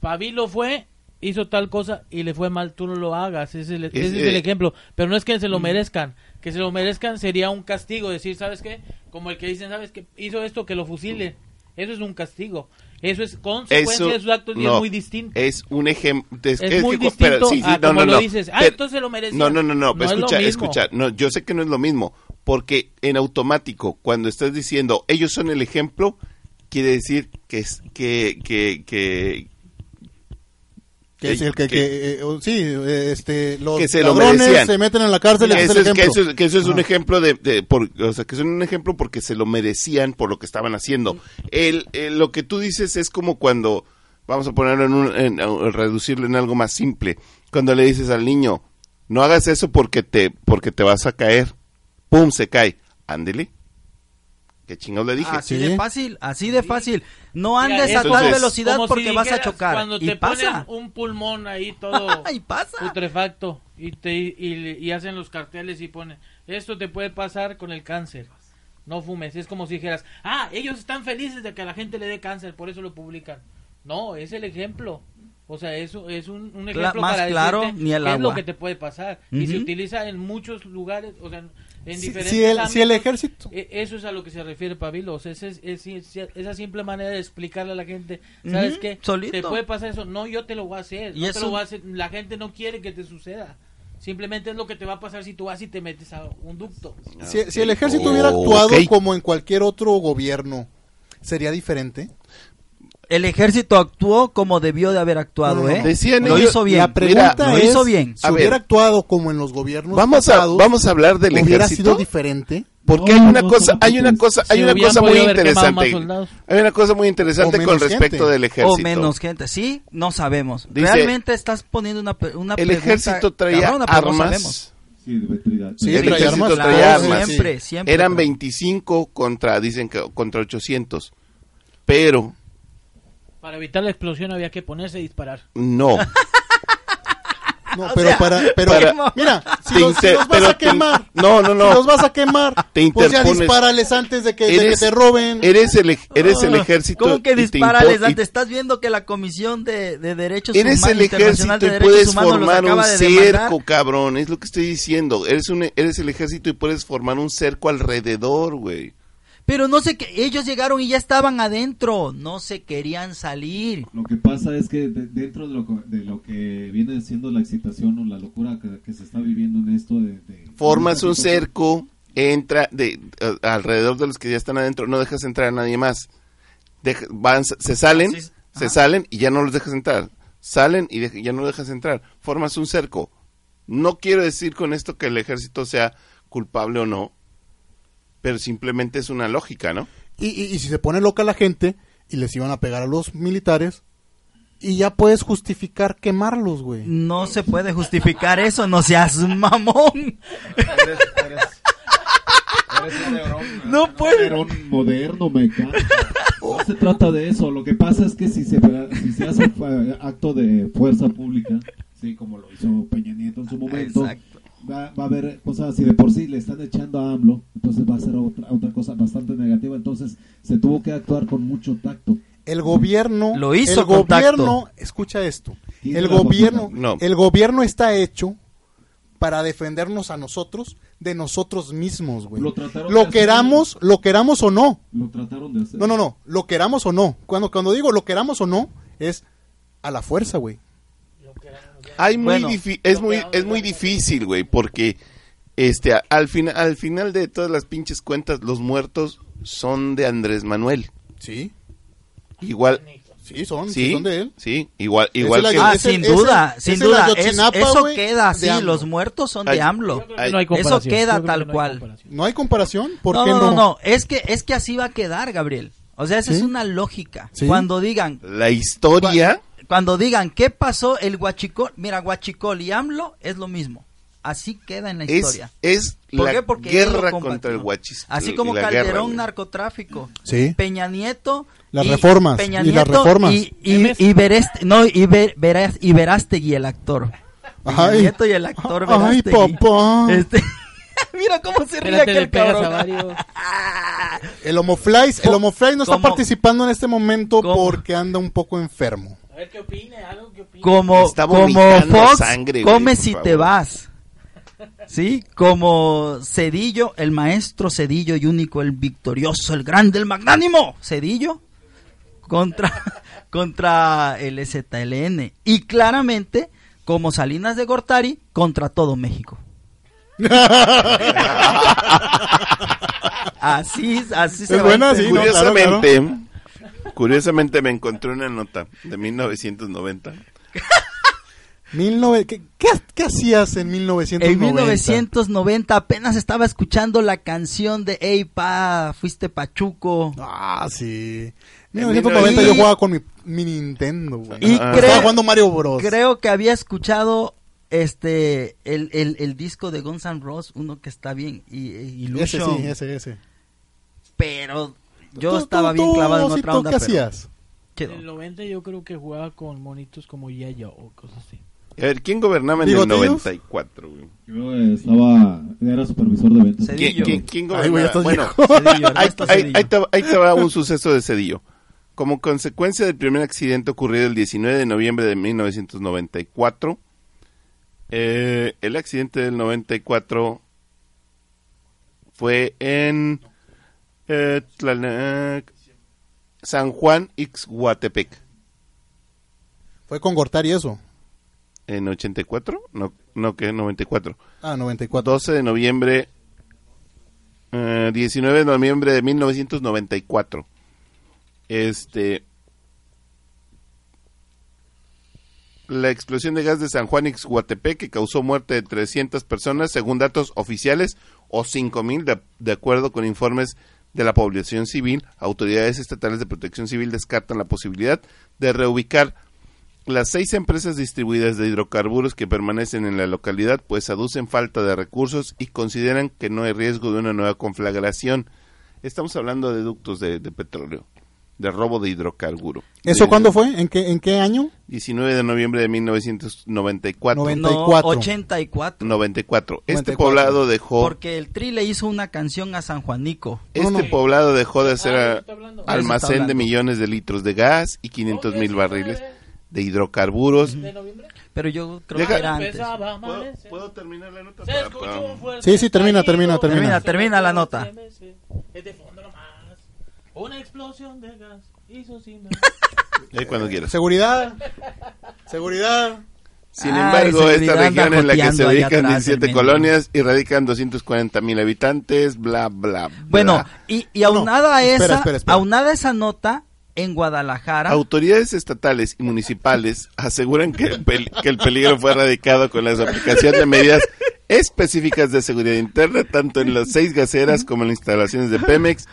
Pabilo fue, hizo tal cosa y le fue mal, tú no lo hagas. Ese es el, ese es el eh, ejemplo. Pero no es que se lo merezcan. Que se lo merezcan sería un castigo. Decir, ¿sabes qué? Como el que dicen, ¿sabes qué? Hizo esto, que lo fusilen. Eso es un castigo. Eso es consecuencia Eso de sus actos y no, es muy distinto. Es un ejemplo. Es, Es es muy que- distinto sí, sí, a no, como no, lo no. dices. Ah, Pero- entonces lo merecía. No, no, no, no. Es escucha, mismo. escucha. No, yo sé que no es lo mismo. Porque en automático, cuando estás diciendo ellos son el ejemplo, quiere decir que es que que que Que es el que, que, eh, sí, eh, este, los Que se lo ladrones merecían. se meten en la cárcel ese es es, el que eso es- que eso es un ejemplo de, de- por, o sea, que son un ejemplo porque se lo merecían por lo que estaban haciendo. El, el- lo que tú dices es como cuando, vamos a ponerlo en, un, en- reducirlo en algo más simple, cuando le dices al niño, no hagas eso porque te, porque te vas a caer, pum, se cae, ándele. ¿Qué chingados le dije? Así Sí. de fácil, así de fácil. No Mira, andes a tal velocidad si porque vas a chocar. Cuando y te pasa. ponen un pulmón ahí todo y pasa. putrefacto y, te, y, y hacen los carteles y ponen, esto te puede pasar con el cáncer. No fumes. Es como si dijeras, ah, ellos están felices de que a la gente le dé cáncer, por eso lo publican. No, es el ejemplo. O sea, eso es un, un ejemplo más para claro, decirte ni el qué es lo que te puede pasar. Y se utiliza en muchos lugares, o sea, en Si- diferentes si el- si el ejército- E- Eso es a lo que se refiere Pabilo. O sea, ese es, es- es- esa simple manera de explicarle a la gente, ¿sabes Ujú, qué? solito. Te puede pasar eso. No, yo te lo voy a hacer. Y no te lo voy a hacer. La gente no quiere que te suceda. Simplemente es lo que te va a pasar si tú vas y te metes a un ducto. Si, si el ejército hubiera actuado como en cualquier otro gobierno, ¿sería diferente? El ejército actuó como debió de haber actuado, No. ¿eh? Decían lo ellos- hizo bien. La pregunta Mira, lo es, hizo bien. si ver. hubiera actuado como en los gobiernos Vamos a, vamos a hablar del ¿hubiera ejército. sido diferente? Porque No, hay una no, cosa, no, hay una cosa, hay una cosa muy interesante. Hay una cosa muy interesante con respecto gente. del ejército. O menos gente. Sí, no sabemos. Dice- Realmente estás poniendo una, pe- una El pregunta ejército traía cabrona, armas. Sí, el traía ejército armas. traía Claro, armas. siempre, siempre. Eran 25 contra, dicen que contra 800. Pero Para evitar la explosión había que ponerse a disparar. no. No, pero sea, para, pero para- mira, si Te los, si vas pero a te- quemar, no, no, si no. los vas a quemar, Te pues ya dispárales antes de que, de que Eres- te roben. Eres el, ej- eres el Ah, ejército. ¿Cómo que y- antes? Estás viendo que la Comisión de, de Derechos Eres Humanos el ejército de y puedes Humanos formar un de cerco, cabrón. Es lo que estoy diciendo. Eres un, eres el ejército y puedes formar un cerco alrededor, güey. Pero no sé qué, ellos llegaron y ya estaban adentro, no se querían salir. Lo que pasa es que de- dentro de lo, que- de lo que viene siendo la excitación o la locura que, que se está viviendo en esto de... de- Formas un cerco, entra de a- alrededor de los que ya están adentro, no dejas entrar a nadie más. Deja- van, se salen, Sí, se ajá. salen y ya no los dejas entrar. Salen y de- ya no los dejas entrar. Formas un cerco. No quiero decir con esto que el ejército sea culpable o no, pero simplemente es una lógica, ¿no? Y, y- y si se pone loca la gente y les iban a pegar a los militares, y ya puedes justificar quemarlos, güey. No se puede justificar eso, no seas mamón. No puede. Pero un moderno mecánico. No se trata de eso. Lo que pasa es que si se, si se hace acto de fuerza pública, sí, como lo hizo Peña Nieto en su momento, Exacto. Va, va a haber cosas así. De por sí le están echando a AMLO, entonces va a ser otra, otra cosa bastante negativa. Entonces se tuvo que actuar con mucho tacto. El gobierno, Lo hizo el con gobierno, tacto. escucha esto, el gobierno. No. el gobierno está hecho para defendernos a nosotros de nosotros mismos, güey. Lo hacer. queramos, lo queramos o no. Lo trataron de hacer. No, no, no, lo queramos o no. Cuando cuando digo lo queramos o no es a la fuerza, güey. Hay muy Bueno. es muy es muy difícil, güey, porque este al final al final de todas las pinches cuentas los muertos son de Andrés Manuel. Sí. Igual Sí, son, sí, sí, son de él. sí, igual igual la- que Ah, Ese- sin ese- duda, ese sin duda. Es- eso güey, queda así, los muertos son Ay, de AMLO. No hay eso queda que tal no cual. No hay comparación, ¿por no, qué no, no? no, es que, es que así va a quedar, Gabriel. O sea, esa ¿Sí? es una lógica. ¿Sí? Cuando digan, la historia cuando digan, ¿qué pasó el Huachicol? Mira, Huachicol y AMLO es lo mismo. Así queda en la historia. es ¿Por la qué? Porque guerra contra el huachis. Así como guerra, Calderón, narcotráfico. Sí. Peña Nieto. Las reformas, Peña y las Nieto reformas. Y, y, y no, y, Ver- Veras- y Verástegui, el actor. Peña Ay. Nieto y el actor Ay, papá. Este- Mira cómo se ríe aquel cabrón. El Homoflies, el Homoflies no está participando en este momento ¿Cómo? porque anda un poco enfermo. A ver qué opine, algo que opine. Como, como Fox, sangre, come si favor. te vas. ¿Sí? Como Cedillo, el maestro Cedillo y único, el victorioso, el grande, el magnánimo. Cedillo contra, contra el ZLN. Y claramente, como Salinas de Gortari, contra todo México. así, así se Es va a buena, sí, ¿no? Claro, Curiosamente, curiosamente me encontré una nota de 1990. 19 ¿Qué, qué, qué hacías en 1990? En 1990 apenas estaba escuchando la canción de Ey pa, fuiste pachuco. Ah, sí. En 1990 1990 yo jugaba con mi, mi Nintendo, güey. Y Ah. creo- Estaba jugando Mario Bros. Creo que había escuchado este el, el, el disco de Guns N' Roses, uno que está bien, y, y Ese sí, ese, ese. pero yo Tú- estaba tú- bien tú, clavado en otra onda. ¿Qué pero hacías? En el 90 yo creo que jugaba con monitos como Yayo o cosas así. A ver, ¿quién gobernaba en el ¿Bigotillos? 94? güey? Yo estaba, era supervisor de ventas. ¿Quién, quién, quién Ay, güey, gobernaba? bueno. Cedillo, ahí, ahí- ahí te, va- ahí te va un suceso de Cedillo. Como consecuencia del primer accidente ocurrido el 19 de noviembre de 1994, eh, el accidente del 94 fue en eh, San Juan Ixhuatepec. Fue con Gortari eso. ¿En 84? No, no, que 94. Ah, 94. 12 de noviembre, eh, 19 de noviembre de 1994. Este. La explosión de gas de San Juan Ixhuatepec que causó muerte de 300 personas, según datos oficiales, o 5.000, de, de acuerdo con informes de la población civil. Autoridades estatales de protección civil descartan la posibilidad de reubicar las seis empresas distribuidas de hidrocarburos que permanecen en la localidad pues aducen falta de recursos y consideran que no hay riesgo de una nueva conflagración. Estamos hablando de ductos de, de petróleo, de robo de hidrocarburo. ¿Eso De- cuándo fue? ¿En qué, en qué año? 19 de noviembre de 1994. Noven- No, 94. 84. 94. Este 94. poblado dejó Porque el Tri le hizo una canción a San Juanico. este No, no. poblado dejó de ser Ah, almacén de millones de litros de gas y 500 mil barriles de hidrocarburos. ¿De noviembre? Pero yo creo Deja- que era antes. ¿Puedo, amanecer. puedo terminar la nota? Se Para- para- Sí, sí, termina, termina, termina. Termina, termina la nota. Es de. Una explosión de gas hizo sin cuando quieras. Seguridad. Seguridad. Sin Ay, embargo, esta región en la que se ubican atrás, 17 el colonias y radican 240 mil habitantes, bla, bla, bla. Bueno, y, y aunada a espera, esa, espera, espera. aunada a esa nota, en Guadalajara, Autoridades estatales y municipales aseguran que el, pel- que el peligro fue erradicado con la aplicación de medidas específicas de seguridad interna, tanto en las seis gaseras como en las instalaciones de Pemex.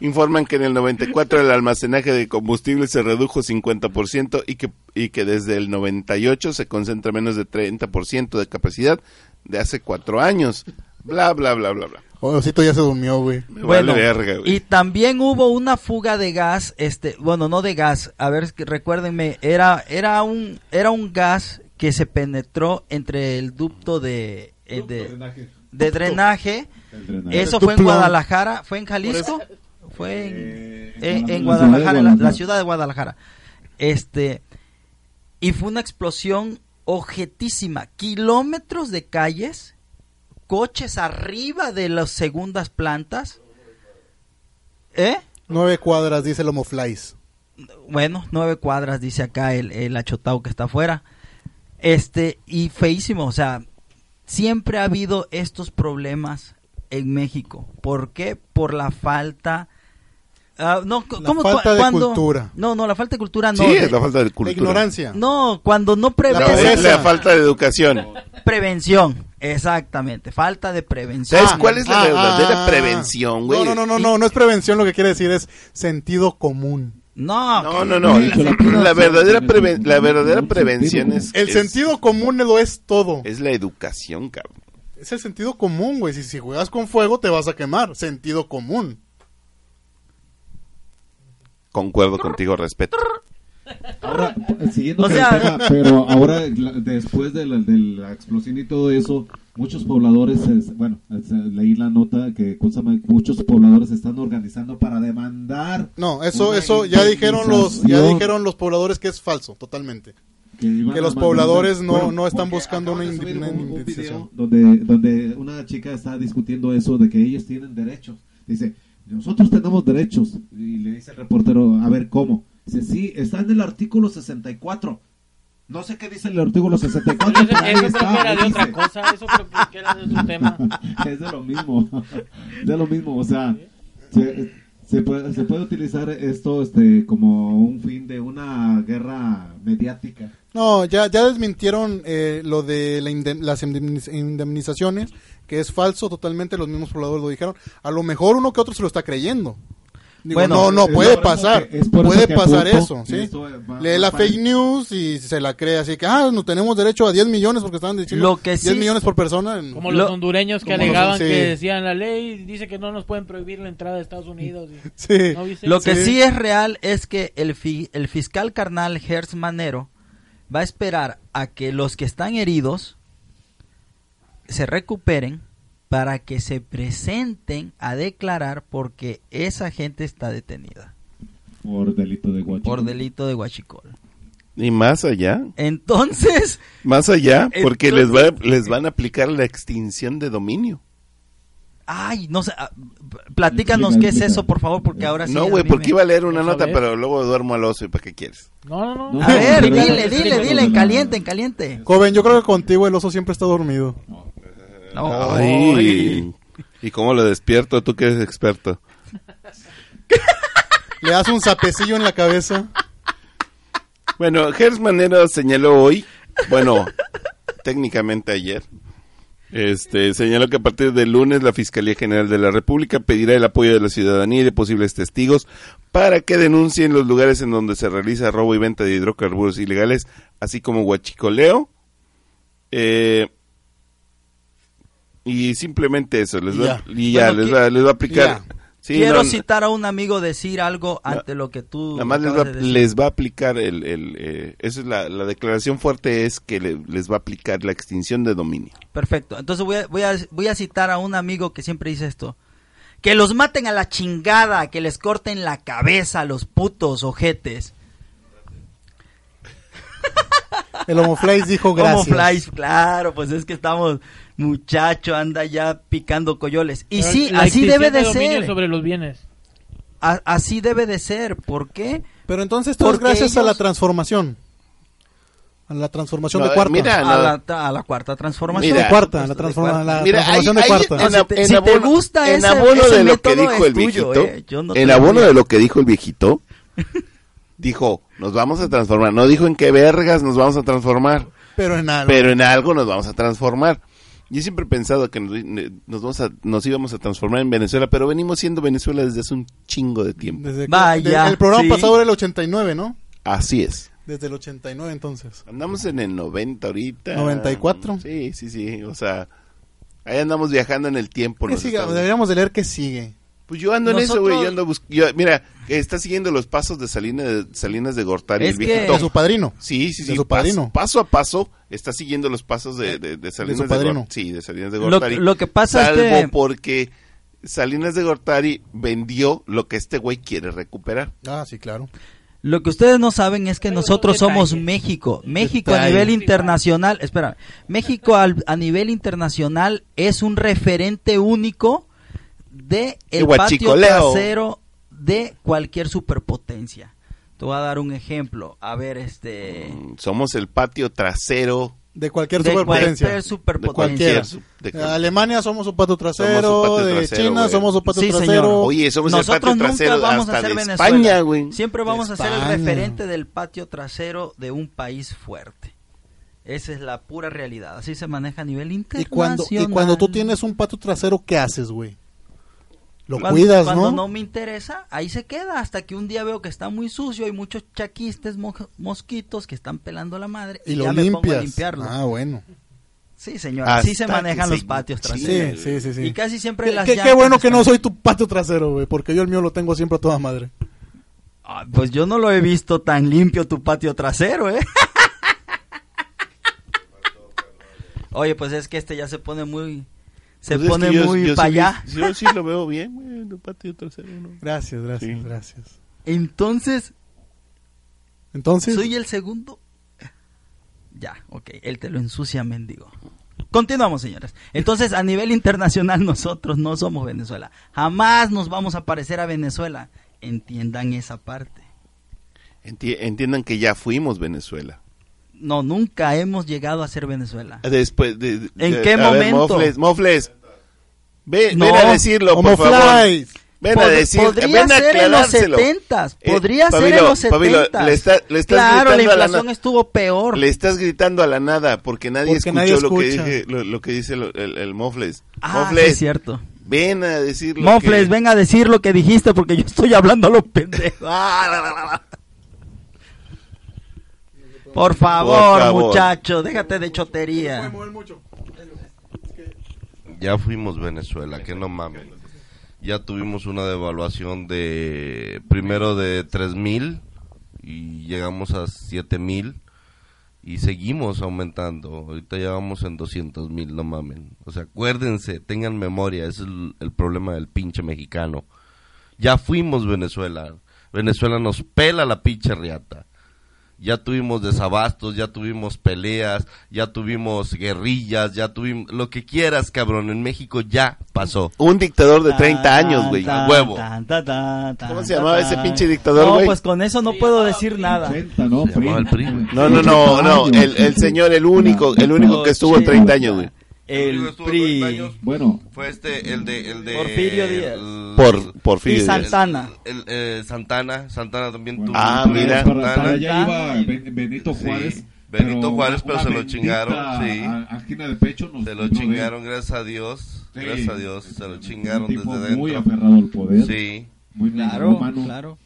Informan que en el 94 el almacenaje de combustible se redujo 50% y que, y que desde el 98 se concentra menos de 30% de capacidad de hace cuatro años. Bla, bla, bla, bla, bla. Osito ya se durmió, güey. Bueno, vale verga, güey. y también hubo una fuga de gas, este, bueno, no de gas, a ver, recuérdenme, era, era un, era un gas que se penetró entre el ducto de, eh, de, Drenaje. de drenaje. El drenaje. Eso fue en. Guadalajara, fue en Jalisco, fue en, Eh, en, en de Guadalajara, en la, ciudad de Guadalajara. Este, y fue una explosión objetísima, kilómetros de calles, coches arriba de las segundas plantas. ¿Eh? Nueve cuadras, dice el Homoflies. Bueno, nueve cuadras, dice acá el, el achotao que está afuera. Este, y feísimo, o sea, siempre ha habido estos problemas en México. ¿Por qué? Por la falta... ah, no, La ¿cómo, falta cu- de cuando- cultura. No, no, la falta de cultura no. sí, de- es la falta de La cultura. ignorancia. no, cuando no La, preves pobreza. la falta de educación. prevención. Exactamente, falta de prevención. ¿Sabes cuál es la Ah, verdadera ah, prevención, güey? No, no, no, no, no, no es prevención, lo que quiere decir es sentido común. No, No, no, no. La verdadera, preven- la verdadera prevención es, sentido. El es- sentido común lo es todo. es la educación, cabrón. Es el sentido común, güey. Si, si juegas con fuego te vas a quemar. Sentido común. Concuerdo contigo, respeto. Ahora, siguiendo O con sea- el tema, pero ahora después de la, de la explosión y todo eso, muchos pobladores, es- bueno, es- leí la nota que muchos pobladores están organizando para demandar. No, eso, una eso ya dijeron los, ya dijeron los pobladores que es falso, totalmente. que, los pobladores no- no están buscando una de subir indi- un- un indemnización. video donde, donde una chica está discutiendo eso de que ellos tienen derechos. Dice, nosotros tenemos derechos. Y le dice el reportero, a ver, ¿cómo? Dice, sí, está en el artículo 64. No sé qué dice el artículo 64. Eso, eso creo está, que era de otra dice. cosa, eso creo que- era de otro tema. es de lo mismo. de lo mismo, o sea, se, se puede, se puede utilizar esto este como un fin de una guerra mediática. No, ya, ya desmintieron eh, lo de la indem- las indemniz- indemnizaciones, que es falso totalmente, los mismos pobladores lo dijeron. A lo mejor uno que otro se lo está creyendo. Digo, Bueno, no, no, puede pasar. es Puede pasar apunto eso, ¿sí? esto va- Lee la va- fake news y se la cree así que, ah, no tenemos derecho a 10 millones porque estaban diciendo Lo que 10 sí- millones por persona. en- Como los Lo- hondureños que alegaban los- sí. que decían la ley dice que no nos pueden prohibir la entrada de Estados Unidos. y- Sí. ¿No viste? Lo que Sí. sí es real es que el, fi- el fiscal carnal Hertz Manero va a esperar a que los que están heridos se recuperen para que se presenten a declarar porque esa gente está detenida Por delito de guachicoleo. por delito de huachicol. Y más allá, Entonces, más allá, porque Entonces- les, va, les van a aplicar la extinción de dominio. ay, no sé, ah, platícanos qué es eso, por favor, porque ahora sí. no, güey, porque iba a leer una nota, pero luego duermo al oso. ¿Y para qué quieres? No, no, no. No, A ver, dile, dile, dile, en caliente, en caliente. Joven, yo creo que contigo el oso siempre está dormido. No. Ay. ¿Y cómo lo despierto? Tú que eres experto. Le das un sapecillo en la cabeza. Bueno, Gers Manero señaló hoy, bueno, técnicamente ayer, este, señaló que a partir del lunes la Fiscalía General de la República pedirá el apoyo de la ciudadanía y de posibles testigos para que denuncien los lugares en donde se realiza robo y venta de hidrocarburos ilegales, así como huachicoleo. Eh, y simplemente eso, les va, ya. y ya, Bueno, les, que- va, les va a aplicar. Sí, Quiero no, citar a un amigo decir algo ante lo que tú Nada más les va, acabas de decir. les va a aplicar el... el eh, esa es la, la declaración fuerte es que le- les va a aplicar la extinción de dominio. Perfecto. Entonces voy a, voy, a, voy a citar a un amigo que siempre dice esto. Que los maten a la chingada, que les corten la cabeza a los putos ojetes. El Homoflies dijo gracias. Como flies, claro, pues es que estamos, muchacho, anda ya picando coyoles. Y Pero sí, así debe de ser. sobre los bienes. a- así debe de ser. ¿Por qué? Pero entonces todo Porque gracias a la transformación. A la transformación No, de cuarta. mira, A no. la, a la cuarta transformación. Mira, de cuarta, la, transforma- la Mira, transformación de cuarta. en, ab- en Si te abono, gusta en ese- abono ese de lo que dijo el tuyo, viejito, eh. No en abono de lo que dijo el viejito, dijo, nos vamos a transformar. No dijo en qué vergas nos vamos a transformar, Pero en algo. pero en algo nos vamos a transformar. Yo siempre he pensado que nos, nos vamos a- nos íbamos a transformar en Venezuela, pero venimos siendo Venezuela desde hace un chingo de tiempo. Desde que- Vaya, el programa sí. pasado era el 89, ¿no? Así es. Desde el 89 entonces. Andamos en el 90 ahorita. 94. Sí, sí, sí. O sea, ahí andamos viajando en el tiempo. ¿Qué sigue? estamos- Deberíamos de leer qué sigue. Pues yo ando en eso, güey. Yo ando bus- yo- Mira, que está siguiendo los pasos de Salinas de, Salinas de Gortari, Es el que- viejito. De su padrino. Sí, sí, de sí. su paso- padrino. Paso, a paso está siguiendo los pasos de, de, de Salinas su de, padrino. Gortari. Sí, de Salinas de Gortari. lo que pasa es Salvo que- porque Salinas de Gortari vendió lo que este güey quiere recuperar. Ah, sí, claro. Lo que ustedes no saben es que nosotros somos. México. México a nivel internacional, espera, México al- a nivel internacional es un referente único de el patio trasero de cualquier superpotencia. Te voy a dar un ejemplo. A ver, este Mm, Somos el patio trasero De cualquier de superpotencia. cualquier de cualquier... de De Alemania somos su patio trasero, Somos su patio de trasero, China somos su patio Sí, señor. trasero. Oye, somos el Nosotros patio nunca trasero vamos a ser de Venezuela. España, güey. Siempre vamos a ser el referente del patio trasero de un país fuerte. Esa es la pura realidad. Así se maneja a nivel y internacional. cuando y cuando tú tienes un patio trasero, ¿qué haces, güey? Lo Cuando- cuidas, cuando ¿no? no me interesa, ahí se queda hasta que un día veo que está muy sucio, hay muchos chaquistes, mo- mosquitos que están pelando la madre Y y, lo ya me pongo a limpias. limpiarlo. Ah, bueno. Sí, señor, así se manejan los patios traseros. Sí, sí, sí, sí. Y casi siempre las qué- qué bueno que no soy tu patio trasero, güey, porque yo el mío lo tengo siempre a toda madre. Ah, pues yo no lo he visto tan limpio tu patio trasero, ¿eh? Oye, pues es que este ya se pone muy... Se Pues es pone que yo- muy para allá. Yo sí lo veo bien, güey, el patio trasero. ¿no? Gracias, gracias, Sí. gracias. Entonces, Entonces, soy el segundo. Ya, ok, él te lo ensucia, mendigo. Continuamos, señores. Entonces, a nivel internacional, nosotros no somos Venezuela. Jamás nos vamos a parecer a Venezuela. Entiendan esa parte. Enti- entiendan que ya fuimos Venezuela. No, nunca hemos llegado a ser Venezuela. Después de, de- ¿En qué a ver, momento? Mofles, Mofles. Ve- No, ven a decirlo, por favor. Ven a decir, podría ven a ser en los aclarárselo. 70 Eh, podría ser en los Pabilo, 70 le, está- le estás Claro, la gritando a la inflación estuvo peor. Le estás gritando a la nada porque nadie Porque escuchó nadie lo, que escucha. dije, lo, lo que dice lo- el, el Mofles. Ah, sí Mofles, es cierto. ven a decir lo Mofles, que... ven a decir lo que dijiste porque yo estoy hablando a lo pendejo. Por favor, Por favor. muchacho, déjate de chotería. Ya fuimos Venezuela, que no mames. Ya tuvimos una devaluación de primero de tres mil y llegamos a siete mil y seguimos aumentando. Ahorita ya vamos en 200 mil, no mamen. O sea, acuérdense, tengan memoria, ese es el, el problema del pinche mexicano. Ya fuimos Venezuela. Venezuela nos pela la pinche riata. Ya tuvimos desabastos, ya tuvimos peleas, ya tuvimos guerrillas, ya tuvimos lo que quieras, cabrón. En México ya pasó. Un dictador de 30 años, güey. Tan, huevo. tan, tan, tan, ¿Cómo se llamaba tan, ese pinche dictador, No, güey? pues con eso no puedo decir nada. 80, ¿no? Se llamaba el PRI. No, no, no, no, el, el señor, el único, el único que estuvo 30 años, güey. El Estuvo 30 PRI. años. Bueno, Fue este, el de... El de Porfirio Díaz. el- Por, Porfirio Y. Santana. El, el, eh, Santana, Santana también bueno, tuvo. Ah, mira. Para, para Santana. allá iba Ben- Benito Sí, Juárez. Benito Juárez, pero se lo chingaron, sí. a- Angina de pecho nos Se lo chingaron, gracias a Dios. Sí, Gracias a Dios, se lo chingaron un tipo desde Muy dentro. aferrado al poder. Sí. Muy Claro, claro.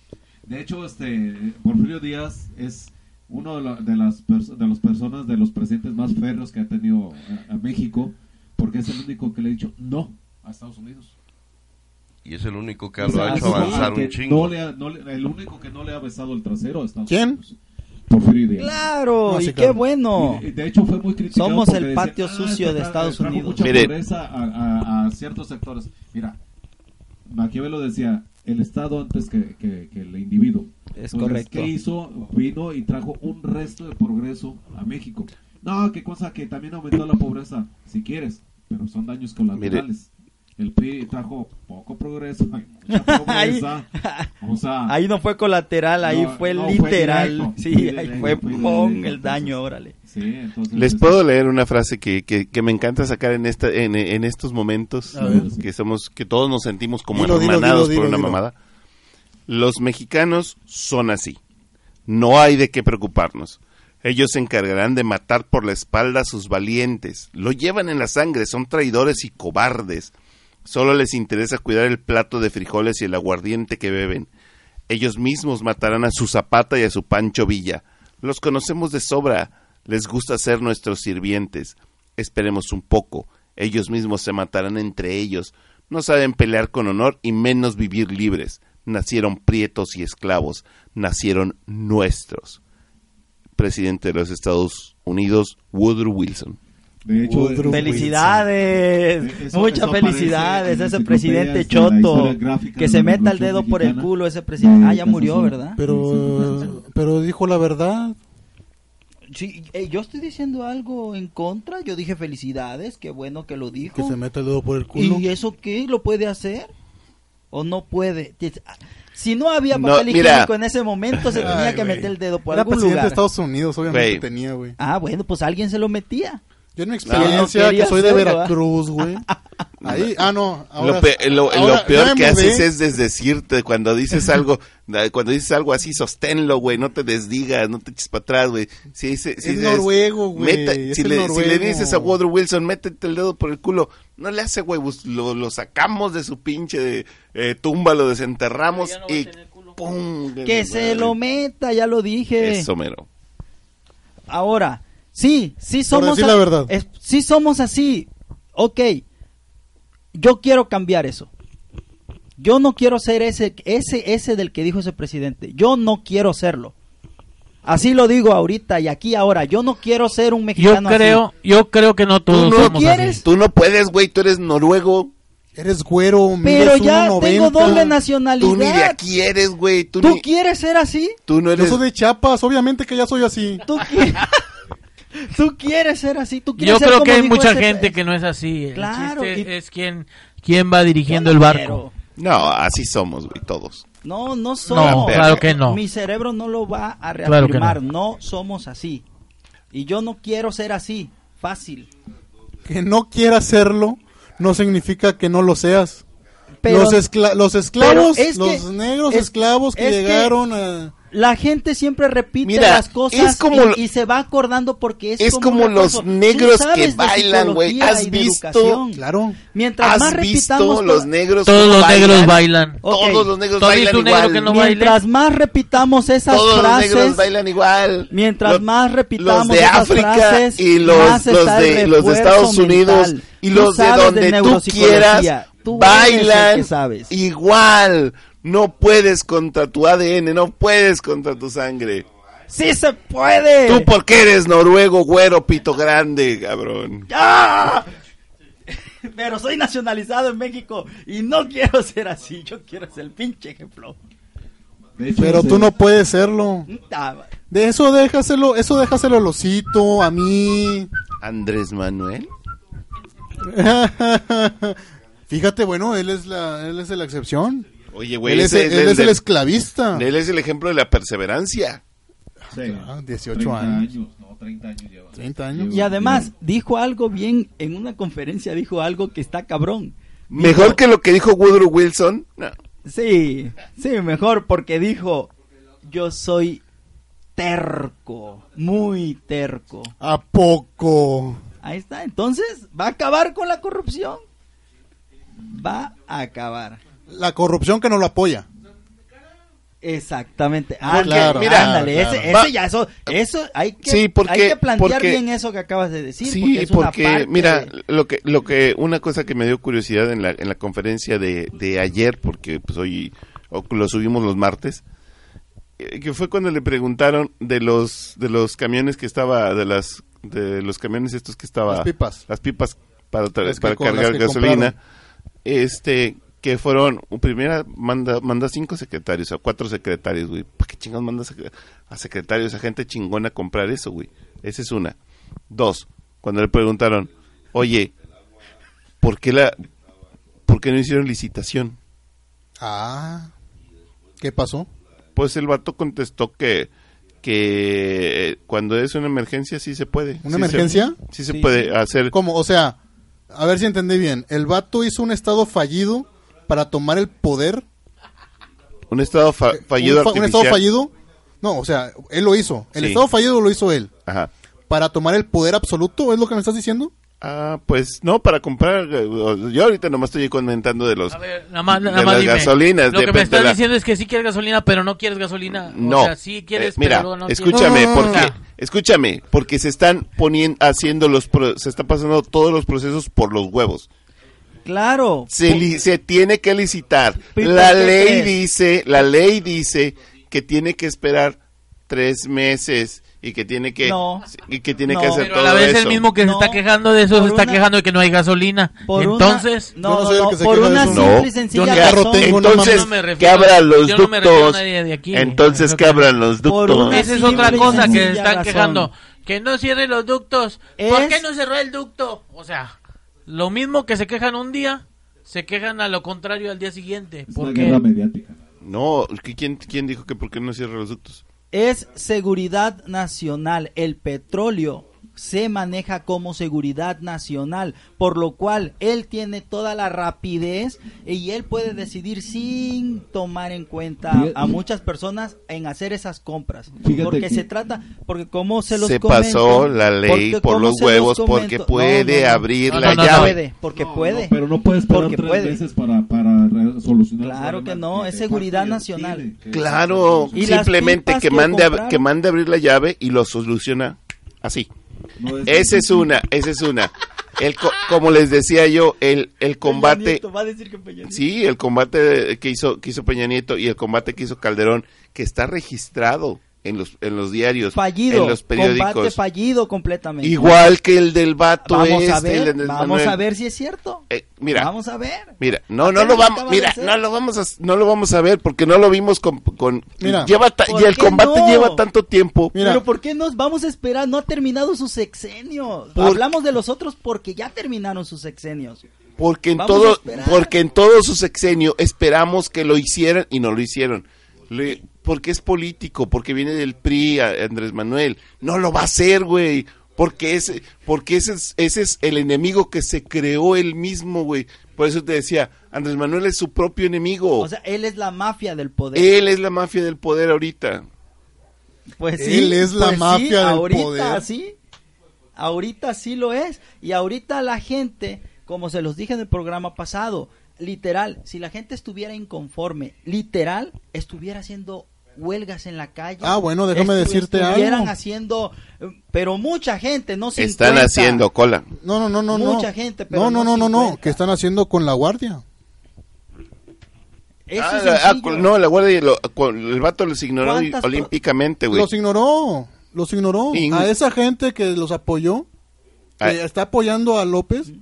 De hecho, este Porfirio Díaz es uno de, la- de las de las personas, de los presidentes más férreos que ha tenido a, a México, porque es el único que le ha dicho no a Estados Unidos. Y es el único que O lo ha hecho avanzar un chingo. no le ha- no le- el único que no le ha besado el trasero a Estados ¿Quién? Unidos. Porfirio Díaz. Claro, sí, y qué claro. bueno. Y de, hecho fue muy criticado Somos el patio "Ah, sucio de Estados Unidos". mucha Mire. pobreza a, a- a ciertos sectores. Mira, Maquiavelo decía, el Estado antes que, que- que el individuo. Es Entonces, correcto. ¿Qué hizo? Vino y trajo un resto de progreso a México. No, qué cosa que también aumentó la pobreza, si quieres, pero son daños colaterales. El PRI trajo poco progreso, Ahí, pobreza. o sea, ahí no fue colateral, ahí No, fue no, fue literal. directo, sí, fue ahí fue fue pon directo, el daño, entonces. órale. sí, entonces, Les puedo leer una frase que, que, que me encanta sacar en esta en, en estos momentos ver. que somos que todos nos sentimos como Dilo, dilo, hermanados dilo, por una dilo. mamada. Los mexicanos son así. No hay de qué preocuparnos. Ellos se encargarán de matar por la espalda a sus valientes. Lo llevan en la sangre, son traidores y cobardes. Solo les interesa cuidar el plato de frijoles y el aguardiente que beben. Ellos mismos matarán a su Zapata y a su Pancho Villa. Los conocemos de sobra. Les gusta ser nuestros sirvientes. Esperemos un poco. Ellos mismos se matarán entre ellos. No saben pelear con honor y menos vivir libres. Nacieron prietos y esclavos. Nacieron nuestros. Presidente de los Estados Unidos, Woodrow Wilson. De hecho, Woodrow Felicidades, Eso- muchas eso felicidades ese presidente choto. Que se meta el dedo por el Mexicana. culo ese presidente. Ah, ya murió. ¿verdad? Pero, pero dijo la verdad. Sí, eh, yo estoy diciendo algo en contra. Yo dije felicidades, qué bueno que lo dijo. Que se meta el dedo por el culo. ¿Y eso qué? ¿Lo puede hacer? ¿O no puede? Si no había No, papel mira. higiénico en ese momento, se tenía Ay, que güey. meter el dedo por Era algún presidente lugar. de Estados Unidos, obviamente Güey. tenía, güey. Ah, bueno, pues alguien se lo metía. Yo en mi no experiencia, que soy de. Veracruz, güey. Ahí, ah, no. Ahora, lo, pe- lo- ahora lo peor que haces es desdecirte cuando dices algo, cuando dices algo así, sosténlo, güey, no te desdigas, no te eches para atrás, güey. Si dice- si Es dices, noruego, güey, si, le, si dices a Woodrow Wilson, métete el dedo por el culo, no le hace, güey, lo, lo sacamos de su pinche de, eh, tumba, lo desenterramos no y. ¡pum! Que se lo meta, ya lo dije. Eso, mero. Ahora, sí, sí Por somos decir la verdad. es- sí somos así. Ok. Yo quiero cambiar eso. Yo no quiero ser ese ese ese del que dijo ese presidente. Yo no quiero serlo. Así lo digo ahorita y aquí ahora. Yo no quiero ser un Yo mexicano así. creo, yo creo que no todos no somos quieres? así. Tú no puedes, güey, tú eres noruego. Eres güero, Pero ya 1.90. tengo doble Tú ni de nacionalidad. aquí eres, güey. Tú, ¿Tú ni- quieres ser así? tú no Yo eres... soy de Chiapas, obviamente que ya soy así. ¿Tú, qui- ¿Tú quieres ser así? ¿Tú quieres Yo ser creo como que hay mucha ese- gente que no es así. El Claro, chiste es quién, quién va dirigiendo no el barco. quiero. No, así somos, güey, todos. No, no somos. claro que no. Mi cerebro no lo va a Claro que reafirmar. no. somos así. Y yo no quiero ser así. Fácil. Que no quiera hacerlo no significa que no lo seas. Pero los, escla- los esclavos, los que- negros es- esclavos que es que- llegaron a... la gente siempre repite Mira, las cosas es como y, se va acordando porque es, Es como los cosa. Negros que bailan, güey. ¿Has visto? educación. Claro. Mientras más ¿Has repitamos visto to- los negros Todos los negros bailan. Todos los negros ¿Tú has bailan igual. no baile? mientras más repitamos esas Todos los negros frases bailan igual. Mientras Los- más repitamos los de esas África frases, y los, más de los de Estados Unidos mental. y los de donde tú quieras Tú bailan sabes. igual. No puedes contra tu ADN, no puedes contra tu sangre. ¡Sí se puede! Tú porque eres noruego, güero, pito grande, cabrón. ¡Ah! Pero soy nacionalizado en México y no quiero ser así. Yo quiero ser el pinche ejemplo. Hecho, Pero tú no puedes serlo. De eso déjaselo, eso déjaselo al osito, a mí. Andrés Manuel. Fíjate, bueno, él es la, él es la excepción. Oye, güey, él es, ese él es es el el- esclavista. él es el ejemplo de la perseverancia. Sí. Ah, 18 30 años. No, 30 años lleva. 30 años. Y además dijo algo bien, en una conferencia dijo algo que está cabrón. Mejor Dijo- que lo que dijo Woodrow Wilson. No. Sí, sí, mejor porque dijo, yo soy terco, muy terco. ¿A poco? Ahí está, entonces va a acabar con la corrupción. Va a acabar. La corrupción que no lo apoya. Exactamente. Porque, Ándale, mira, ándale, claro. ese, ese ya eso, eso hay que, Sí, porque- hay que plantear porque- bien eso que acabas de decir. Sí, porque, es una porque, parte mira, de- lo que, lo que, una cosa que me dio curiosidad en la, en la conferencia de, de ayer, porque pues hoy o- lo subimos los martes, eh, que fue cuando le preguntaron de los, de los camiones que estaba, de las, de los camiones estos que estaba, Las pipas. las pipas para, tra- Las que para cargar gasolina, compraron. este, que fueron, primera manda, manda cinco secretarios, o cuatro secretarios, güey, ¿para qué chingados mandas a, secretarios, a gente chingona a comprar eso, güey? Esa es una. Dos, cuando le preguntaron, oye, ¿por qué la, porque no hicieron licitación. Ah. ¿Qué pasó? Pues el vato contestó que que eh, cuando es una emergencia sí se puede. ¿Una Sí se- emergencia? sí se puede hacer. ¿Cómo? O sea, a ver si entendí bien. El vato hizo un estado fallido para tomar el poder. Un estado fa- fallido un, fa- un artificial. estado fallido. No, o sea, él lo hizo. El Sí. estado fallido lo hizo él. Ajá. Para tomar el poder absoluto, ¿es lo que me estás diciendo? Ah, pues no, para comprar. eh, Yo ahorita nomás estoy comentando de los. A ver, nada más, de nada más las dime. gasolinas. Lo que me estás la- diciendo es que sí quieres gasolina, pero no quieres gasolina. No. O sea, sí quieres, Eh, mira, pero no quieres. escúchame, No. porque, Ah. escúchame, porque se están poniendo, haciendo los, pro- se están pasando todos los procesos por los huevos. Claro. Se, li- se tiene que licitar. ¿Y La ley crees? dice, la ley dice que tiene que esperar tres meses y que tiene que, No. y que tiene No. que hacer Pero a todo la vez eso. el mismo que No, se está quejando de eso se está una- quejando de que no hay gasolina. Por Entonces, una, no, no se por una simple No. y sencilla razón. Entonces, que abran los yo no me refiero a ductos. nadie de aquí. Entonces que abran los Por ductos. una Esa es otra cosa que sencilla están razón. quejando. Que no cierren los ductos. ¿Por Es- qué no cerró el ducto? O sea, lo mismo que se quejan un día, se quejan a lo contrario al día siguiente. Es una Porque guerra mediática. No, ¿qui- ¿quién, ¿quién dijo que por qué no cierra los ductos? Es seguridad nacional. El petróleo se maneja como seguridad nacional, por lo cual él tiene toda la rapidez y él puede decidir sin tomar en cuenta a muchas personas en hacer esas compras. Fíjate porque que- se trata, porque como se los Se comento, pasó la ley porque por los huevos los porque puede No, no, no. abrir No, la no, no, llave. puede, porque No, puede. no, pero no puede esperar Porque tres puede. meses para, para solucionar Claro que no, que es seguridad nacional. Claro, simplemente que que mande, a- que mande abrir la llave y lo soluciona así. No es- Esa es una, esa es una. El, co- como les decía yo, el, el combate, Nieto, va a decir que Peña Nieto. sí, el combate que hizo, que hizo Peña Nieto y el combate que hizo Calderón, que está registrado en los, en los diarios, fallido, en los combate periódicos, fallido completamente. igual que el del vato vamos este, a el de ver, vamos Manuel. a ver si es cierto. Eh, mira, Vamos a ver. Mira, no, no lo vamos, mira, no lo vamos a, no lo vamos a ver porque no lo vimos con, con Mira. lleva ta- ¿Por y el combate no? lleva tanto tiempo. Mira. Pero ¿por qué nos vamos a esperar? No ha terminado su sexenio. Por- Hablamos de los otros porque ya terminaron sus sexenios. Porque en Vamos todo, porque en todo su sexenio esperamos que lo hicieran y no lo hicieron. Le- porque es político, porque viene del PRI, a- Andrés Manuel. No lo va a hacer, güey. Porque ese, porque ese es, ese es el enemigo que se creó él mismo, güey. Por eso te decía, Andrés Manuel es su propio enemigo. O sea, él es la mafia del poder. él es la mafia del poder ahorita. Pues Él es la pues mafia sí, del ahorita poder. sí. Ahorita sí lo es. Y ahorita la gente, como se los dije en el programa pasado, literal, si la gente estuviera inconforme, literal, estuviera haciendo huelgas en la calle. Ah, bueno, déjame estu- decirte estuvieran algo. haciendo, eh, pero mucha gente, no 50. Están haciendo cola. No, no, no, no, no. Mucha gente, pero no, no, no no, no, no, 50. que están haciendo con la guardia. Eso Ah, es ah, no, la guardia, lo- el vato los ignoró ¿Cuántas pro- olímpicamente, güey. Los ignoró, los ignoró. A esa gente que los apoyó, que Ay. está apoyando a López,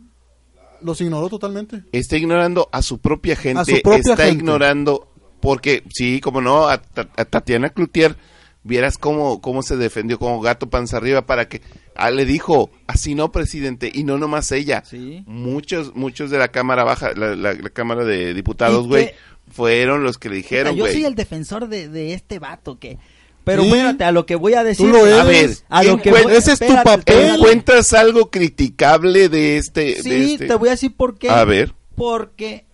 los ignoró totalmente. Está ignorando a su propia gente. A su propia está gente. ignorando, porque sí, como no, a, Ta- a Tatiana Cloutier, vieras cómo, cómo se defendió como gato panza arriba para que, ah, le dijo, así no, presidente, y no nomás ella. Sí. Muchos, muchos de la Cámara Baja, la, la- la Cámara de Diputados, ¿Y güey, fueron los que le dijeron, yo soy güey. el defensor de, de este vato que... Pero Sí. espérate, a lo que voy a decir... Tú lo eres. A ver, a lo que voy- ese es tu espérate, papel. ¿Encuentras algo criticable de este? de Sí, este? te voy a decir por qué. A ver. Porque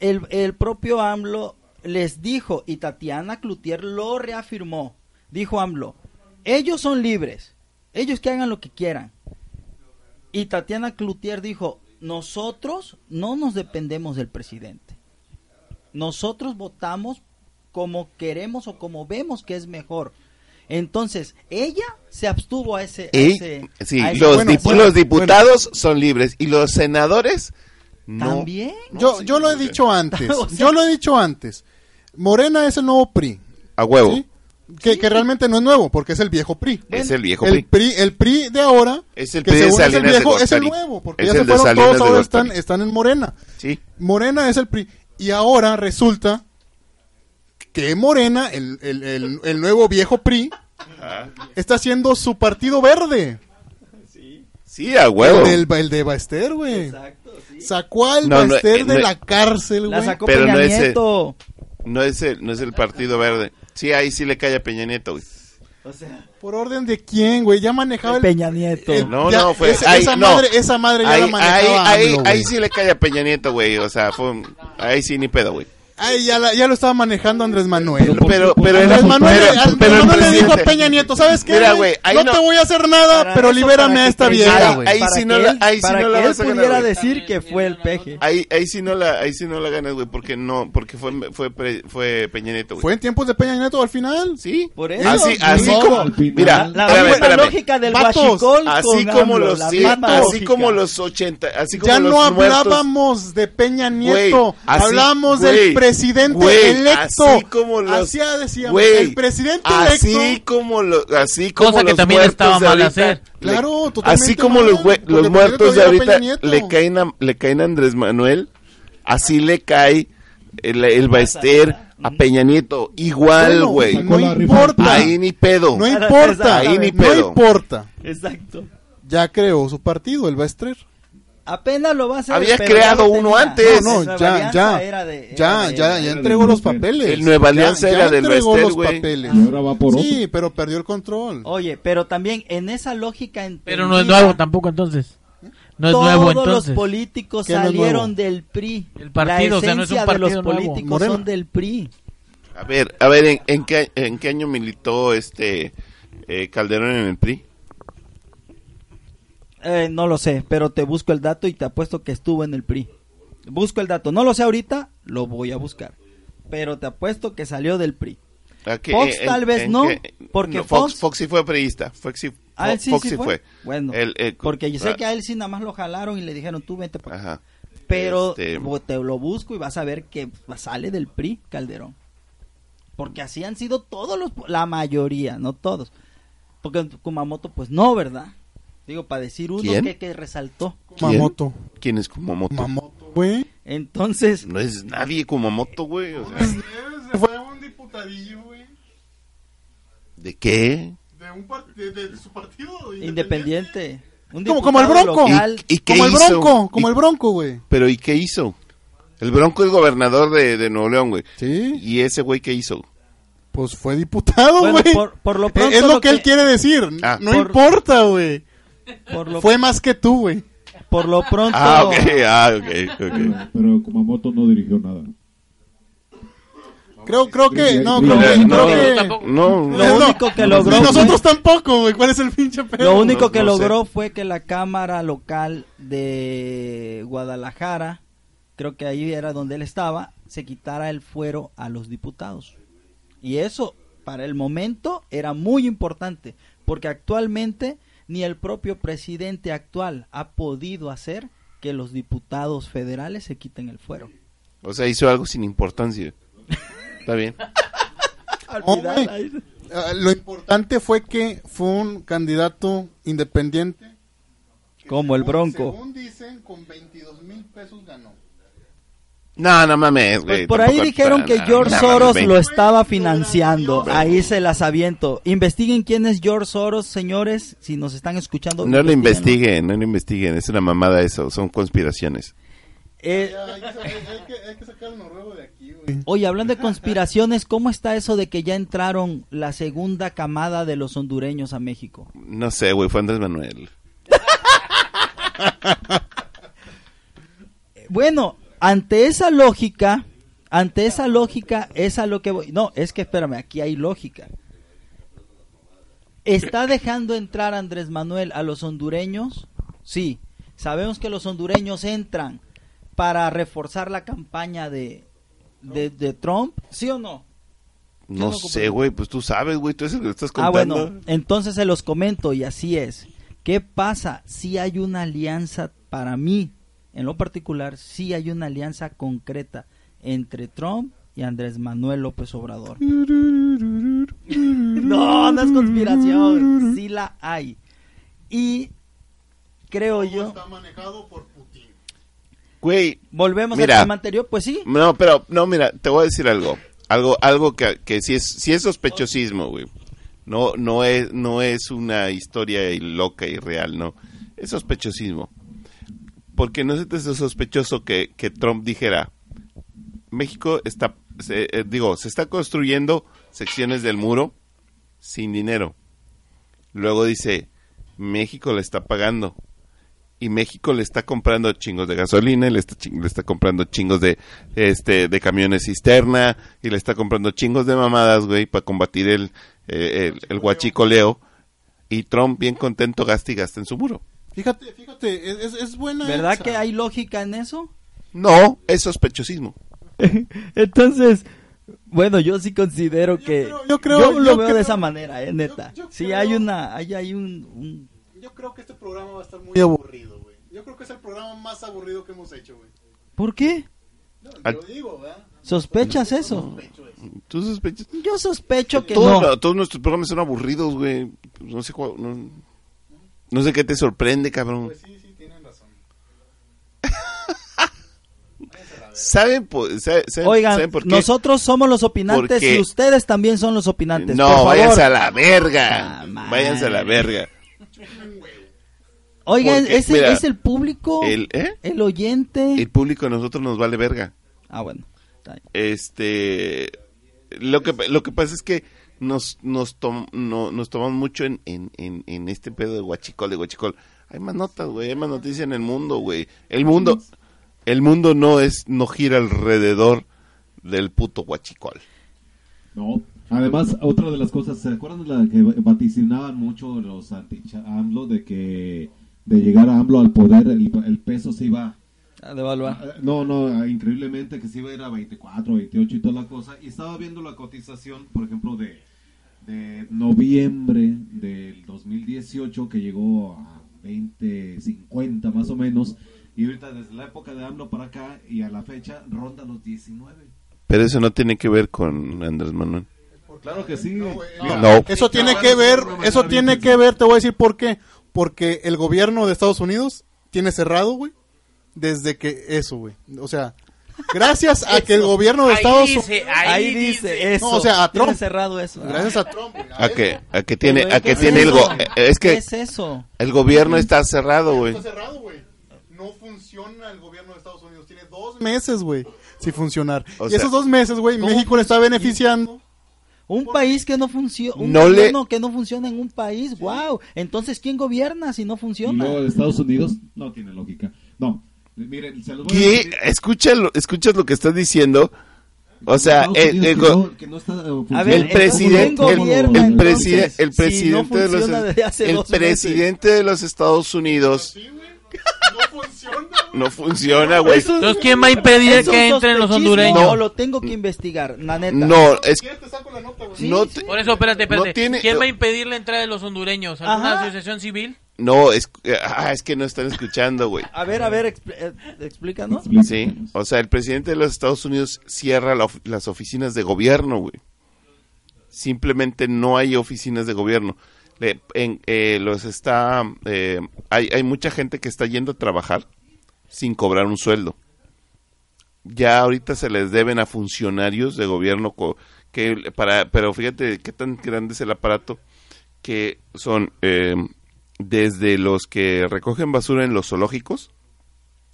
el, el propio AMLO les dijo, y Tatiana Cloutier lo reafirmó, dijo AMLO, ellos son libres, ellos que hagan lo que quieran. Y Tatiana Cloutier dijo, nosotros no nos dependemos del presidente. Nosotros votamos como queremos o como vemos que es mejor. Entonces, ella se abstuvo a ese... a ese- sí, a ese- los, bueno, dip- bueno, los diputados son libres y los senadores no. También. Yo, yo lo he dicho antes. O sea- yo lo he dicho antes. Morena es el nuevo PRI. A huevo. ¿sí? Que, que realmente no es nuevo, porque es el viejo PRI. Es el viejo el PRI. PRI. El PRI de ahora, Es el que PRI según es el viejo, es el nuevo, porque Es ya se fueron Salinas todos, ahora están, están en Morena. Sí. Morena es el PRI. Y ahora resulta que Morena, el, el, el, el nuevo viejo PRI, está haciendo su partido verde. Sí, a huevo. El, del, el de Baester, güey. Exacto. Sacó al No, Baester eh, de no- la cárcel, La güey. sacó Pero Peña no ese- Nieto. No es el, no es el Partido Verde. Sí, ahí sí le cae a Peña Nieto, güey. O sea, ¿Por orden de quién, güey? Ya manejaba el... Peña Nieto. el- No, ya- no, fue- Esa, ahí- esa no. madre, esa madre ya Ahí, la ahí, manejaba ahí, AMLO, güey. ahí sí le cae a Peña Nieto, güey. O sea, fue un- ahí sí ni pedo, güey. Ay, ya, la- ya lo estaba manejando Andrés Manuel. Pero, pero, Andrés era- Manuel, pero- Andrés pero Manuel le dijo a Peña Nieto, ¿sabes qué? Mira, güey? ahí no, no- te voy a hacer nada, Para pero eso, libérame a esta vieja, Ahí- güey. ahí sí no la- ahí sí no la vas a ganar, decir que fue el peje. Ahí, ahí sí no la, ahí sí no la ganas, güey, porque no, porque fue, fue, fue Peña Nieto, güey. ¿Fue en tiempos de Peña Nieto al final? Sí. Por eso, Así, sí. así No, como, mira, La espérame, misma espérame. lógica del guachicol Así como los, sí, así como los 80, así como Ya no hablábamos de Peña Nieto, güey, del presidente güey, electo. Así como los, Así decíamos, güey, el presidente así electo. como los, así como Cosa que los también estaba mal ahorita, hacer. le- Claro, totalmente Así como mal, los, güey- muertos de ahorita le caen a, le caen a Andrés Manuel, así le cae el, el Baester a Peña Nieto, igual, Bueno, güey. No importa. Ahí ni pedo. No importa. Ahí ni no pedo. importa. Exacto. Ya creó su partido, el Baester. Apenas lo va a hacer. Había creado uno tenía. antes. No, Nueva ya, Alianza ya. era de- era Ya, de- ya, ya entregó los papeles. El Nueva Alianza Ya- era ya del entregó Baester, los güey. papeles. Ahora va por otro. Sí, pero perdió el control. Oye, pero también en esa lógica Pero no es nuevo tampoco entonces. No es todos nuevo los entonces. políticos ¿Qué no es nuevo? salieron del PRI. El partido, la o sea, no es un esencia de los partido nuevo. políticos Morena. son del PRI. A ver, a ver, ¿en, en qué, en qué año militó este eh, Calderón en el PRI? Eh, no lo sé, pero te busco el dato y te apuesto que estuvo en el PRI. Busco el dato, no lo sé ahorita, lo voy a buscar. Pero te apuesto que salió del PRI. ¿A qué- Fox tal vez no, porque Fox, Fox- Fox sí fue priista. Fox sí, A él sí, Fox sí sí fue. fue. Bueno, El- el- porque yo sé ah, que a él sí nada más lo jalaron y le dijeron tú vente para acá. Ajá. Pero Este- te lo busco y vas a ver que sale del PRI Calderón. Porque así han sido todos los, la mayoría, no todos. Porque Kumamoto, pues no, ¿verdad? Digo, para decir uno ¿Quién? que, que resaltó. ¿Quién? Kumamoto. ¿Quién es Kumamoto? Kumamoto, güey. Entonces, No es nadie Kumamoto, güey. o sea, Se fue un diputadillo, güey. ¿De qué? De, un par- de, de su partido independiente. Un Como, como el Bronco. local. ¿Y qué como el hizo? Bronco, como ¿Y- el Bronco, güey. Pero ¿y qué hizo? El Bronco es gobernador de, de Nuevo León, güey. Sí, ¿Y ese güey qué hizo? pues fue diputado, Bueno, güey. por, por lo pronto es lo que él quiere decir. Ah. no Por- importa, güey. Por lo, Fue más que tú, güey. por lo pronto. Ah, ok, ah, ok, ok. Pero, Kumamoto no dirigió nada. Creo, creo que, no, creo No, que, no, creo que-. No, Lo único que no, logró y nosotros fue- tampoco, güey. ¿Cuál es el pinche pedo? Lo único que no logró fue que la Cámara Local de Guadalajara, creo que ahí era donde él estaba, se quitara el fuero a los diputados. Y eso, para el momento, era muy importante, porque actualmente ni el propio presidente actual ha podido hacer que los diputados federales se quiten el fuero. O sea, hizo algo sin importancia. Está bien. Güey. Ah, lo importante fue que fue un candidato independiente. Como el Bronco. Según dicen, con 22 mil pesos ganó. No, no mames, Pues güey. por ahí dijeron que no, George no, Soros mames, lo estaba financiando. Ahí se las aviento. Investiguen quién es George Soros, señores, si nos están escuchando. No lo investiguen, no lo investiguen. Es una mamada eso. Son conspiraciones. Eh, oye, hablando de conspiraciones, ¿cómo está eso de que ya entraron la segunda camada de los hondureños a México? No sé, güey. Fue Andrés Manuel. Bueno, ante esa lógica, ante esa lógica, es a lo que voy. No, es que espérame, aquí hay lógica. ¿Está dejando entrar Andrés Manuel a los hondureños? Sí. Sabemos que los hondureños entran para reforzar la campaña de, de, de Trump, ¿sí o no? No no, sé, güey. Pues tú sabes, güey. Tú es el que lo estás Ah, contando. bueno, entonces se los comento y así es. ¿Qué pasa si hay una alianza para mí, en lo particular, si hay una alianza concreta entre Trump y Andrés Manuel López Obrador? No, no es conspiración, sí la hay. Y creo yo, Está manejado por Putin. Güey, volvemos Mira. al tema anterior, pues sí. No, pero, no, mira, te voy a decir algo. Algo, algo que, que sí es, sí es sospechosismo, güey. No, no es, no es una historia y loca y real, no. Es sospechosismo. Porque no se te hace sospechoso que, que Trump dijera, México está, se- eh, digo, se está construyendo secciones del muro sin dinero. Luego dice, México le está pagando. Y México le está comprando chingos de gasolina, y le está, ching- le está comprando chingos de, este, de camiones cisterna, y le está comprando chingos de mamadas, güey, para combatir el, eh, el, el huachicoleo. Y Trump, bien contento, gasta y gasta en su muro. Fíjate, fíjate, es, es, buena. ¿Verdad esa. que hay lógica en eso? No, es sospechosismo. Entonces, bueno, yo sí considero Yo que creo- yo creo- yo lo yo veo creo- de esa manera, eh, neta. yo sí creo- hay una hay, hay un, un- Yo creo que este programa va a estar muy aburrido, güey. Yo creo que es el programa más aburrido que hemos hecho, güey. ¿Por qué? No, Al- lo digo, ¿verdad? ¿Sospechas eso? ¿Tú sospechas? Yo sospecho que Todos, no. todos nuestros programas son aburridos, güey. No sé cuál- no, no sé qué te sorprende, cabrón. Pues sí, sí, tienen razón. ¿Saben saben- Oigan, saben por qué? nosotros somos los opinantes y ustedes también son los opinantes. No, por favor. váyanse a la verga. Ah, váyanse a la verga. Oigan, es, el, mira, es el público, El, el, ¿eh? oyente. el público a nosotros nos vale verga. Ah, bueno. Este, lo que, lo que pasa es que nos, nos, tom- no- nos tomamos mucho en, en, en, en este pedo de guachicol, de guachicol. Hay más notas, güey, hay más noticias en el mundo, güey. El mundo, el mundo no es, no gira alrededor del puto guachicol. No. Además, otra de las cosas, ¿se acuerdan de la que vaticinaban mucho los anti-AMLO de que de llegar a AMLO al poder el, el peso se iba A devaluar. No, no, increíblemente que sí iba a ir a 24, 28 y toda la cosa. Y estaba viendo la cotización, por ejemplo, de, de noviembre del 2018 que llegó a 20, 50 más o menos. Y ahorita desde la época de AMLO para acá y a la fecha ronda los 19. Pero eso no tiene que ver con Andrés Manuel. Claro que sí. Mira, No. Eso tiene que ver, eso tiene que ver, te voy a decir por qué. Porque el gobierno de Estados Unidos tiene cerrado, güey, desde que eso, güey. O sea, gracias a que el gobierno de Ahí Estados Unidos... ahí, Ahí dice dice. eso. No, o sea, a Tiene Trump. cerrado eso. Gracias a Trump. A que, a que tiene, a es que tiene es el, go- es ¿Qué que es eso? el gobierno está cerrado, güey. Está cerrado, güey. No funciona el gobierno de Estados Unidos. Tiene dos meses, güey, sin funcionar. O y sea, esos dos meses, güey, ¿cómo México le está beneficiando. Un país que no funciona, un No le- gobierno que no funciona en un país, wow. Entonces, ¿quién gobierna si no funciona? de Estados Unidos no tiene lógica. No, miren, se los voy a ¿Qué? decir. Escucha lo, escuchas lo que estás diciendo. O sea, Estados el, Unidos el que go- no- que no está, eh, A funcionando. ver, el presidente, ¿quién el, gobierna, el entonces, preside- el si presidente no de los, funciona desde hace el dos meses? presidente de los Estados Unidos Sí, güey. No funciona, güey. no funciona, güey. Eso- Entonces, ¿quién va a impedir ¿Es un que entren los sospechismo hondureños? o lo tengo que investigar, la neta. No, es Si quieres te saco la nota, güey. Sí, no, te- Por eso, espérate, espérate. No tiene- ¿Quién va a impedir la entrada de los hondureños? ¿Alguna Ajá. asociación civil? No es ah, es que no están escuchando, güey. A ver, a ver, expl- eh, explícanos. Sí, o sea, el presidente de los Estados Unidos cierra la of- las oficinas de gobierno, güey. Simplemente no hay oficinas de gobierno. Le- en, eh, los está, eh, hay, hay mucha gente que está yendo a trabajar sin cobrar un sueldo. Ya ahorita se les deben a funcionarios de gobierno co- que para, pero fíjate qué tan grande es el aparato que son eh, desde los que recogen basura en los zoológicos,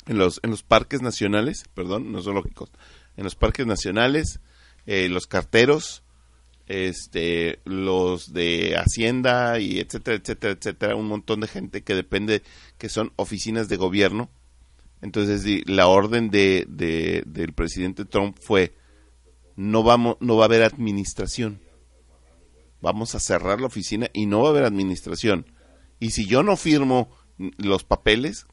en los, en los parques nacionales, perdón, no zoológicos, en los parques nacionales, eh, los carteros, este, los de Hacienda y etcétera, etcétera, etcétera, un montón de gente que depende, que son oficinas de gobierno. Entonces, la orden de, de- del presidente Trump fue, no vamos, no va a haber administración. Vamos a cerrar la oficina y no va a haber administración. Y si yo no firmo los papeles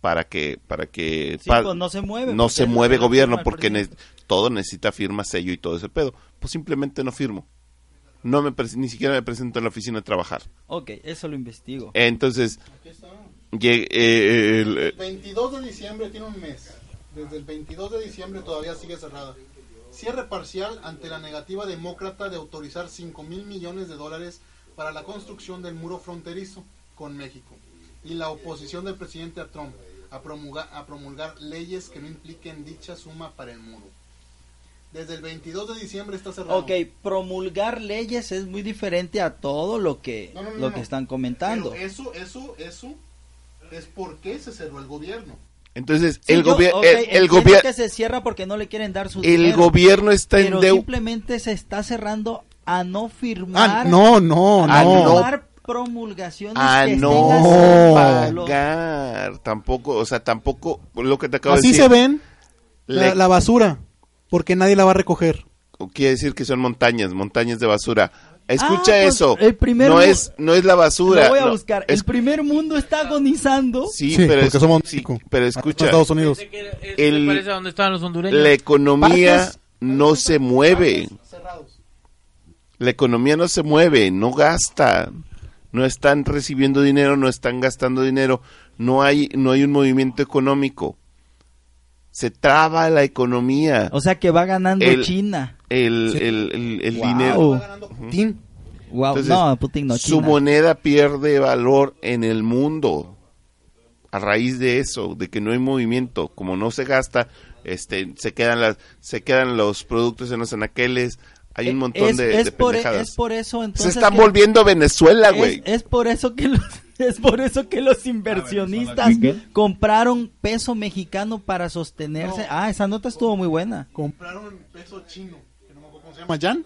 para que, para que Sí, pa- pues no se mueve. no porque se mueve gobierno porque ne- todo necesita firma, sello y todo ese pedo. Pues simplemente no firmo. No me pres- ni siquiera me presento en la oficina a trabajar. Ok, eso lo investigo. Entonces, Aquí está. llegué- eh, el- El 22 de diciembre tiene un mes. Desde el 22 de diciembre todavía sigue cerrada. Cierre parcial ante la negativa demócrata de autorizar 5 mil millones de dólares para la construcción del muro fronterizo con México. Y la oposición del presidente a Trump a promulgar, a promulgar leyes que no impliquen dicha suma para el muro. Desde el 22 de diciembre está cerrado. Ok, promulgar leyes es muy diferente a todo lo que, No, no, no, lo no. que están comentando. Pero eso, eso, eso es por qué se cerró el gobierno. Entonces, Sí, el, yo- gobier- ok, el, gobierno que se cierra porque no le quieren dar su el dinero, gobierno está en deuda. simplemente se está cerrando a no firmar Ah, no, no, Ah, no. no. firmar promulgaciones a que no estén pagar. Tampoco, o sea, tampoco lo que te acabo de Así decir. se ven la, le- la basura, porque nadie la va a recoger. quiere decir que son montañas, montañas de basura. Escucha Ah, pues, eso. el primer no mu- es no es la basura. Lo voy a no, buscar. es- El primer mundo está agonizando. sí, Sí, pero porque es- somos sí, pero a escucha, Estados Unidos. El- me parece a donde estaban los hondureños. la economía Parques- no se mueve. La economía no se mueve, no gasta. No están recibiendo dinero, no están gastando dinero. No hay no hay un movimiento económico. Se traba la economía. O sea que va ganando El- China. El, el, el- el Wow. dinero. Va ganando Putin. Wow, Entonces, no, Putin no, su China. moneda pierde valor en el mundo a raíz de eso, de que no hay movimiento, como no se gasta, este, se quedan las, se quedan los productos en los anaqueles, hay un montón Eh, es, de, es de por, pendejadas. es por eso entonces se están que- volviendo Venezuela, güey. es por eso que los es por eso que los inversionistas compraron peso mexicano para sostenerse. Ah, esa nota estuvo muy buena. Compraron peso chino. que no me acuerdo ¿Cómo se llama? ¿Yan?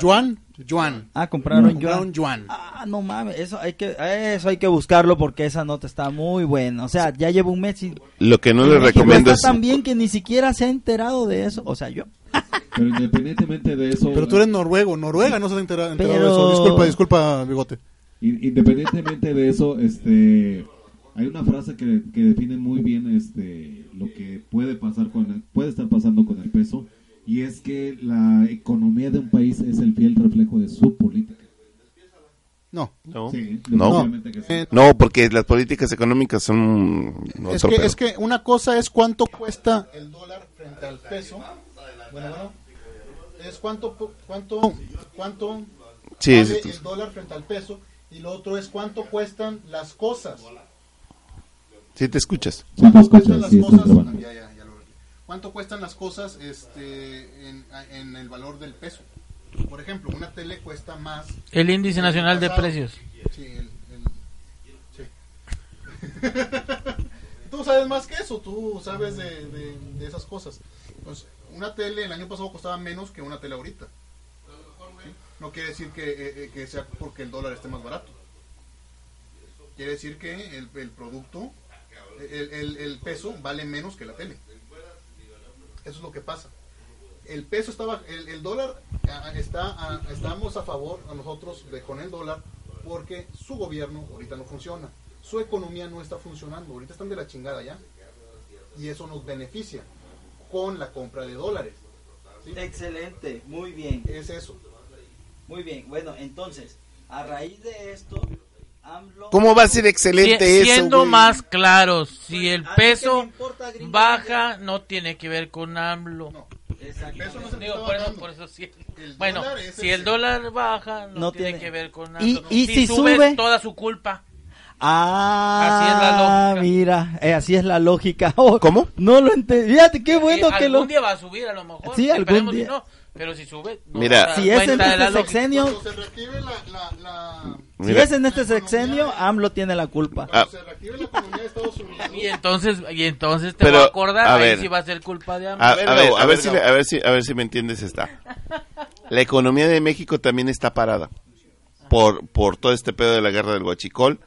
Yuan. Yuan. Ah, compraron Compraron yuan. yuan. Ah, no mames, eso hay que eso hay que buscarlo porque esa nota está muy buena. O sea, ya llevo un mes y Lo que no le recomiendo está es tan bien que ni siquiera se ha enterado de eso. O sea, yo. Pero independientemente de eso, Pero tú eres noruego. Noruega no se ha enterado, enterado de eso. Pero- Disculpa, disculpa, bigote. in- independientemente de eso, este, hay una frase que, que define muy bien, este, lo que puede pasar con, el- puede estar pasando con el peso, y es que la economía de un país es el fiel reflejo de su política. No. no, Sí, no, sí. Eh, no, porque las políticas económicas son Es que, es que una cosa es cuánto cuesta el dólar frente al peso. Bueno, bueno. Es cuánto, cuánto, cuánto Sí, vale el dólar frente al peso. Y lo otro es cuánto cuestan las cosas. sí te escuchas. Sí, te ¿Cuánto escuchas, cuestan las cosas? Ya, ya. ¿Cuánto cuestan las cosas este, en, en el valor del peso? Por ejemplo, una tele cuesta más. El índice nacional de precios. Sí, el- el- sí. tú sabes más que eso, tú sabes de, de- de esas cosas. Pues, una tele el año pasado costaba menos que una tele ahorita. ¿Sí? No quiere decir que, eh, eh, que sea porque el dólar esté más barato. Quiere decir que el, el producto, el- el peso vale menos que la tele. Eso es lo que pasa. El peso estaba, el, el dólar ah, está, ah, estamos a favor a nosotros de con el dólar porque su gobierno ahorita no funciona, su economía no está funcionando, ahorita están de la chingada ya y eso nos beneficia con la compra de dólares. ¿sí? Excelente, muy bien, Es eso. muy bien. Bueno, entonces, a raíz de esto. ¿Cómo va a ser excelente Si- eso? siendo güey? más claros, si el peso importa, gringo, baja, no tiene que ver con AMLO. No, Digo, por eso, bajando. por eso sí. El Bueno, si el- el dólar baja, no, No tiene, tiene- que ver con Y- AMLO. y si sube, sube- toda su culpa. Ah, Así es la lógica. mira, eh, así es la lógica. Oh, ¿Cómo? No lo entendí. Fíjate qué bueno Eh, que algún lo... día va a subir a lo mejor. Sí, algún si día. no, pero si sube, no Mira. Si es en este sexenio, Cuando se reactive la, la, la- si Mira. es en este sexenio, AMLO tiene la culpa. cuando Ah. se reactive la economía de Estados Unidos, Y entonces, y entonces te Pero, voy a acordar, a ahí ver. sí va a ser culpa de AMLO. A, ver, a ver, a si, a ver si, a ver si me entiendes esta. La economía de México también está parada por por todo este pedo de la guerra del huachicol.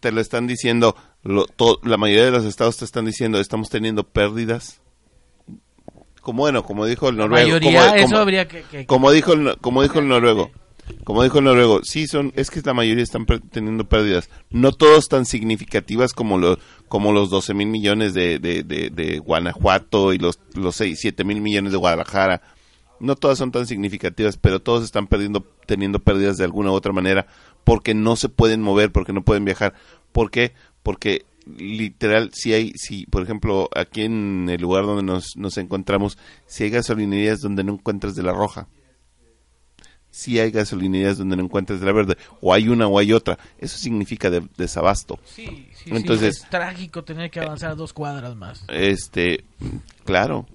Te lo están diciendo, lo- to- la mayoría de los estados te están diciendo, estamos teniendo pérdidas. Como bueno, como dijo el noruego, mayoría, como, eso como- habría que... que- como dijo el, no- como dijo el noruego, como dijo el noruego, sí son, es que la mayoría están teniendo pérdidas, no todos tan significativas como los como los 12 mil millones de, de, de, de Guanajuato y los los 6, 7 mil millones de Guadalajara, no todas son tan significativas, pero todos están perdiendo teniendo pérdidas de alguna u otra manera porque no se pueden mover, porque no pueden viajar, ¿por qué? Porque literal si hay si por ejemplo aquí en el lugar donde nos, nos encontramos si hay gasolinerías donde no encuentras de la roja. Si hay gasolinerías donde no encuentras de la verde o hay una o hay otra. Eso significa de- desabasto. Sí, sí, sí, Entonces- es trágico tener que avanzar dos cuadras más. este claro.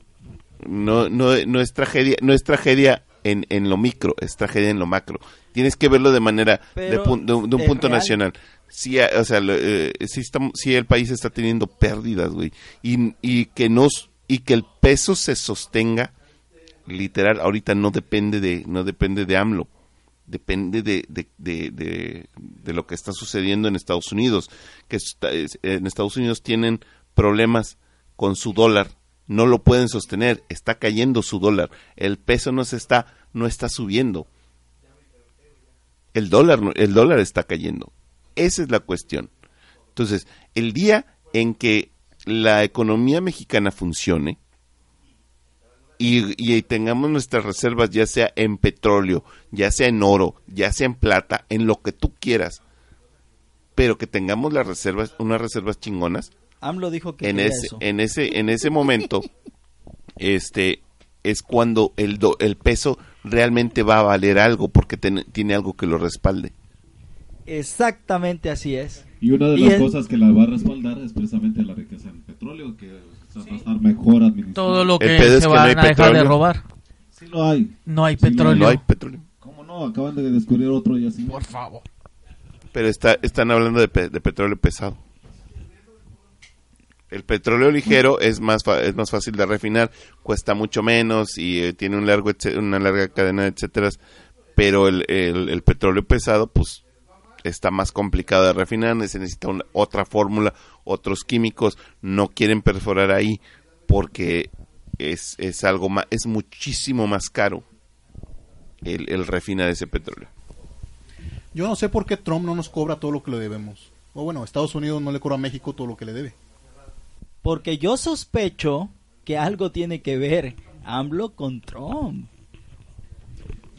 No no no es tragedia no es tragedia en, en lo micro, es tragedia en lo macro. Tienes que verlo de manera, de, pun- de un, de un es punto real. nacional. Sí, a- o sea, lo- eh, sí, estamos- sí el país está teniendo pérdidas, güey. Y, y, que nos, y que el peso se sostenga, literal, ahorita no depende de, no depende de AMLO. Depende de, de, de, de- lo que está sucediendo en Estados Unidos. Que está- en Estados Unidos tienen problemas con su dólar. No lo pueden sostener. Está cayendo su dólar. El peso no se está, no está subiendo. El dólar, el dólar está cayendo. Esa es la cuestión. Entonces, el día en que la economía mexicana funcione y, y tengamos nuestras reservas, ya sea en petróleo, ya sea en oro, ya sea en plata, en lo que tú quieras, pero que tengamos las reservas, unas reservas chingonas, AMLO dijo que en ese, eso. en ese, en ese momento, este, es cuando el, do- el peso realmente va a valer algo porque ten- tiene algo que lo respalde. Exactamente así es. Y una de Y las el- cosas que la va a respaldar es precisamente la riqueza en petróleo, que o sea, va a estar mejor administrado. Todo lo que pedo es se que no van hay a dejar de robar. Sí lo hay. No hay Sí, petróleo. No hay petróleo. ¿Cómo no? Acaban de descubrir otro y así. Por favor. Pero está, están hablando de, pe- de petróleo pesado. El petróleo ligero es más fa- es más fácil de refinar, cuesta mucho menos y eh, tiene un largo una larga cadena de etcétera, pero el, el- petróleo pesado pues está más complicado de refinar, se necesita otra fórmula, otros químicos, no quieren perforar ahí porque es, es algo más, es muchísimo más caro el, el refinar ese petróleo. Yo no sé por qué Trump no nos cobra todo lo que le debemos. O bueno, Estados Unidos no le cobra a México todo lo que le debe. Porque yo sospecho que algo tiene que ver AMLO con Trump.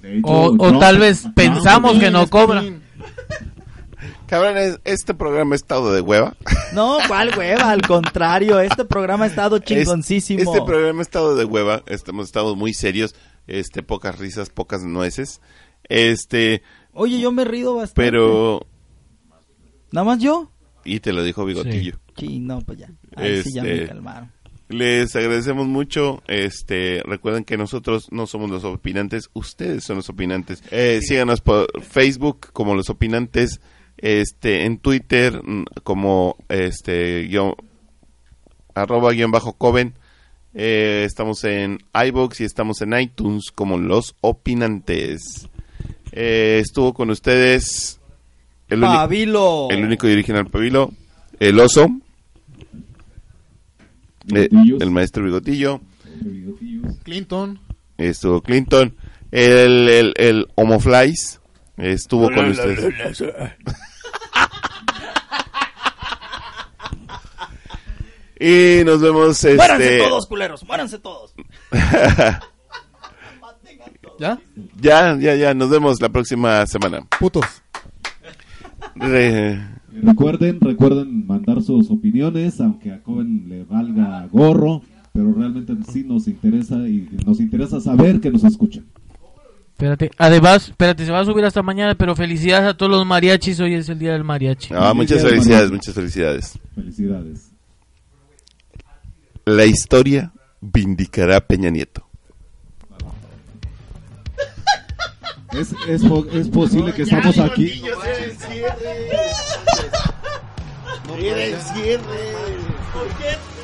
Hecho, O, o tal vez pensamos que no cobra. Cabrones, este programa ha estado de hueva. No, ¿cuál hueva? Al contrario, este programa ha estado chingoncísimo. Este programa ha estado de hueva, este, hemos estado muy serios, este, pocas risas, pocas nueces, este, Oye, yo me he rido bastante. pero, ¿Nada más yo? Y te lo dijo Bigotillo. Sí, no, pues ya. Ahí sí ya me Este- calmaron. Les agradecemos mucho, este, recuerden que nosotros no somos los opinantes, ustedes son los opinantes. Eh, síganos por Facebook como los opinantes, este, en Twitter mm, como, este, guion, arroba guion bajo Coven. Eh, estamos en iBox y estamos en iTunes como Los Opinantes. Eh, estuvo con ustedes el, Pabilo. el único y original Pabilo, el oso, eh, el maestro Bigotillo. Clinton. estuvo Clinton, el, el, el Homoflies estuvo con ustedes. Y nos vemos Muéranse este todos, culeros, muéranse todos. ¿Ya? ya, ya, ya, nos vemos la próxima semana. Putos. Recuerden, recuerden mandar sus opiniones, aunque a Coven le valga gorro, pero realmente sí nos interesa y nos interesa saber que nos escuchan. Espérate. Además, espérate, se va a subir hasta mañana, pero felicidades a todos los mariachis. Hoy es el día del mariachi. Ah, muchas Felicidades, muchas felicidades. Felicidades. La historia vindicará a Peña Nieto. Es, es, es posible que estamos aquí. Hasta el final.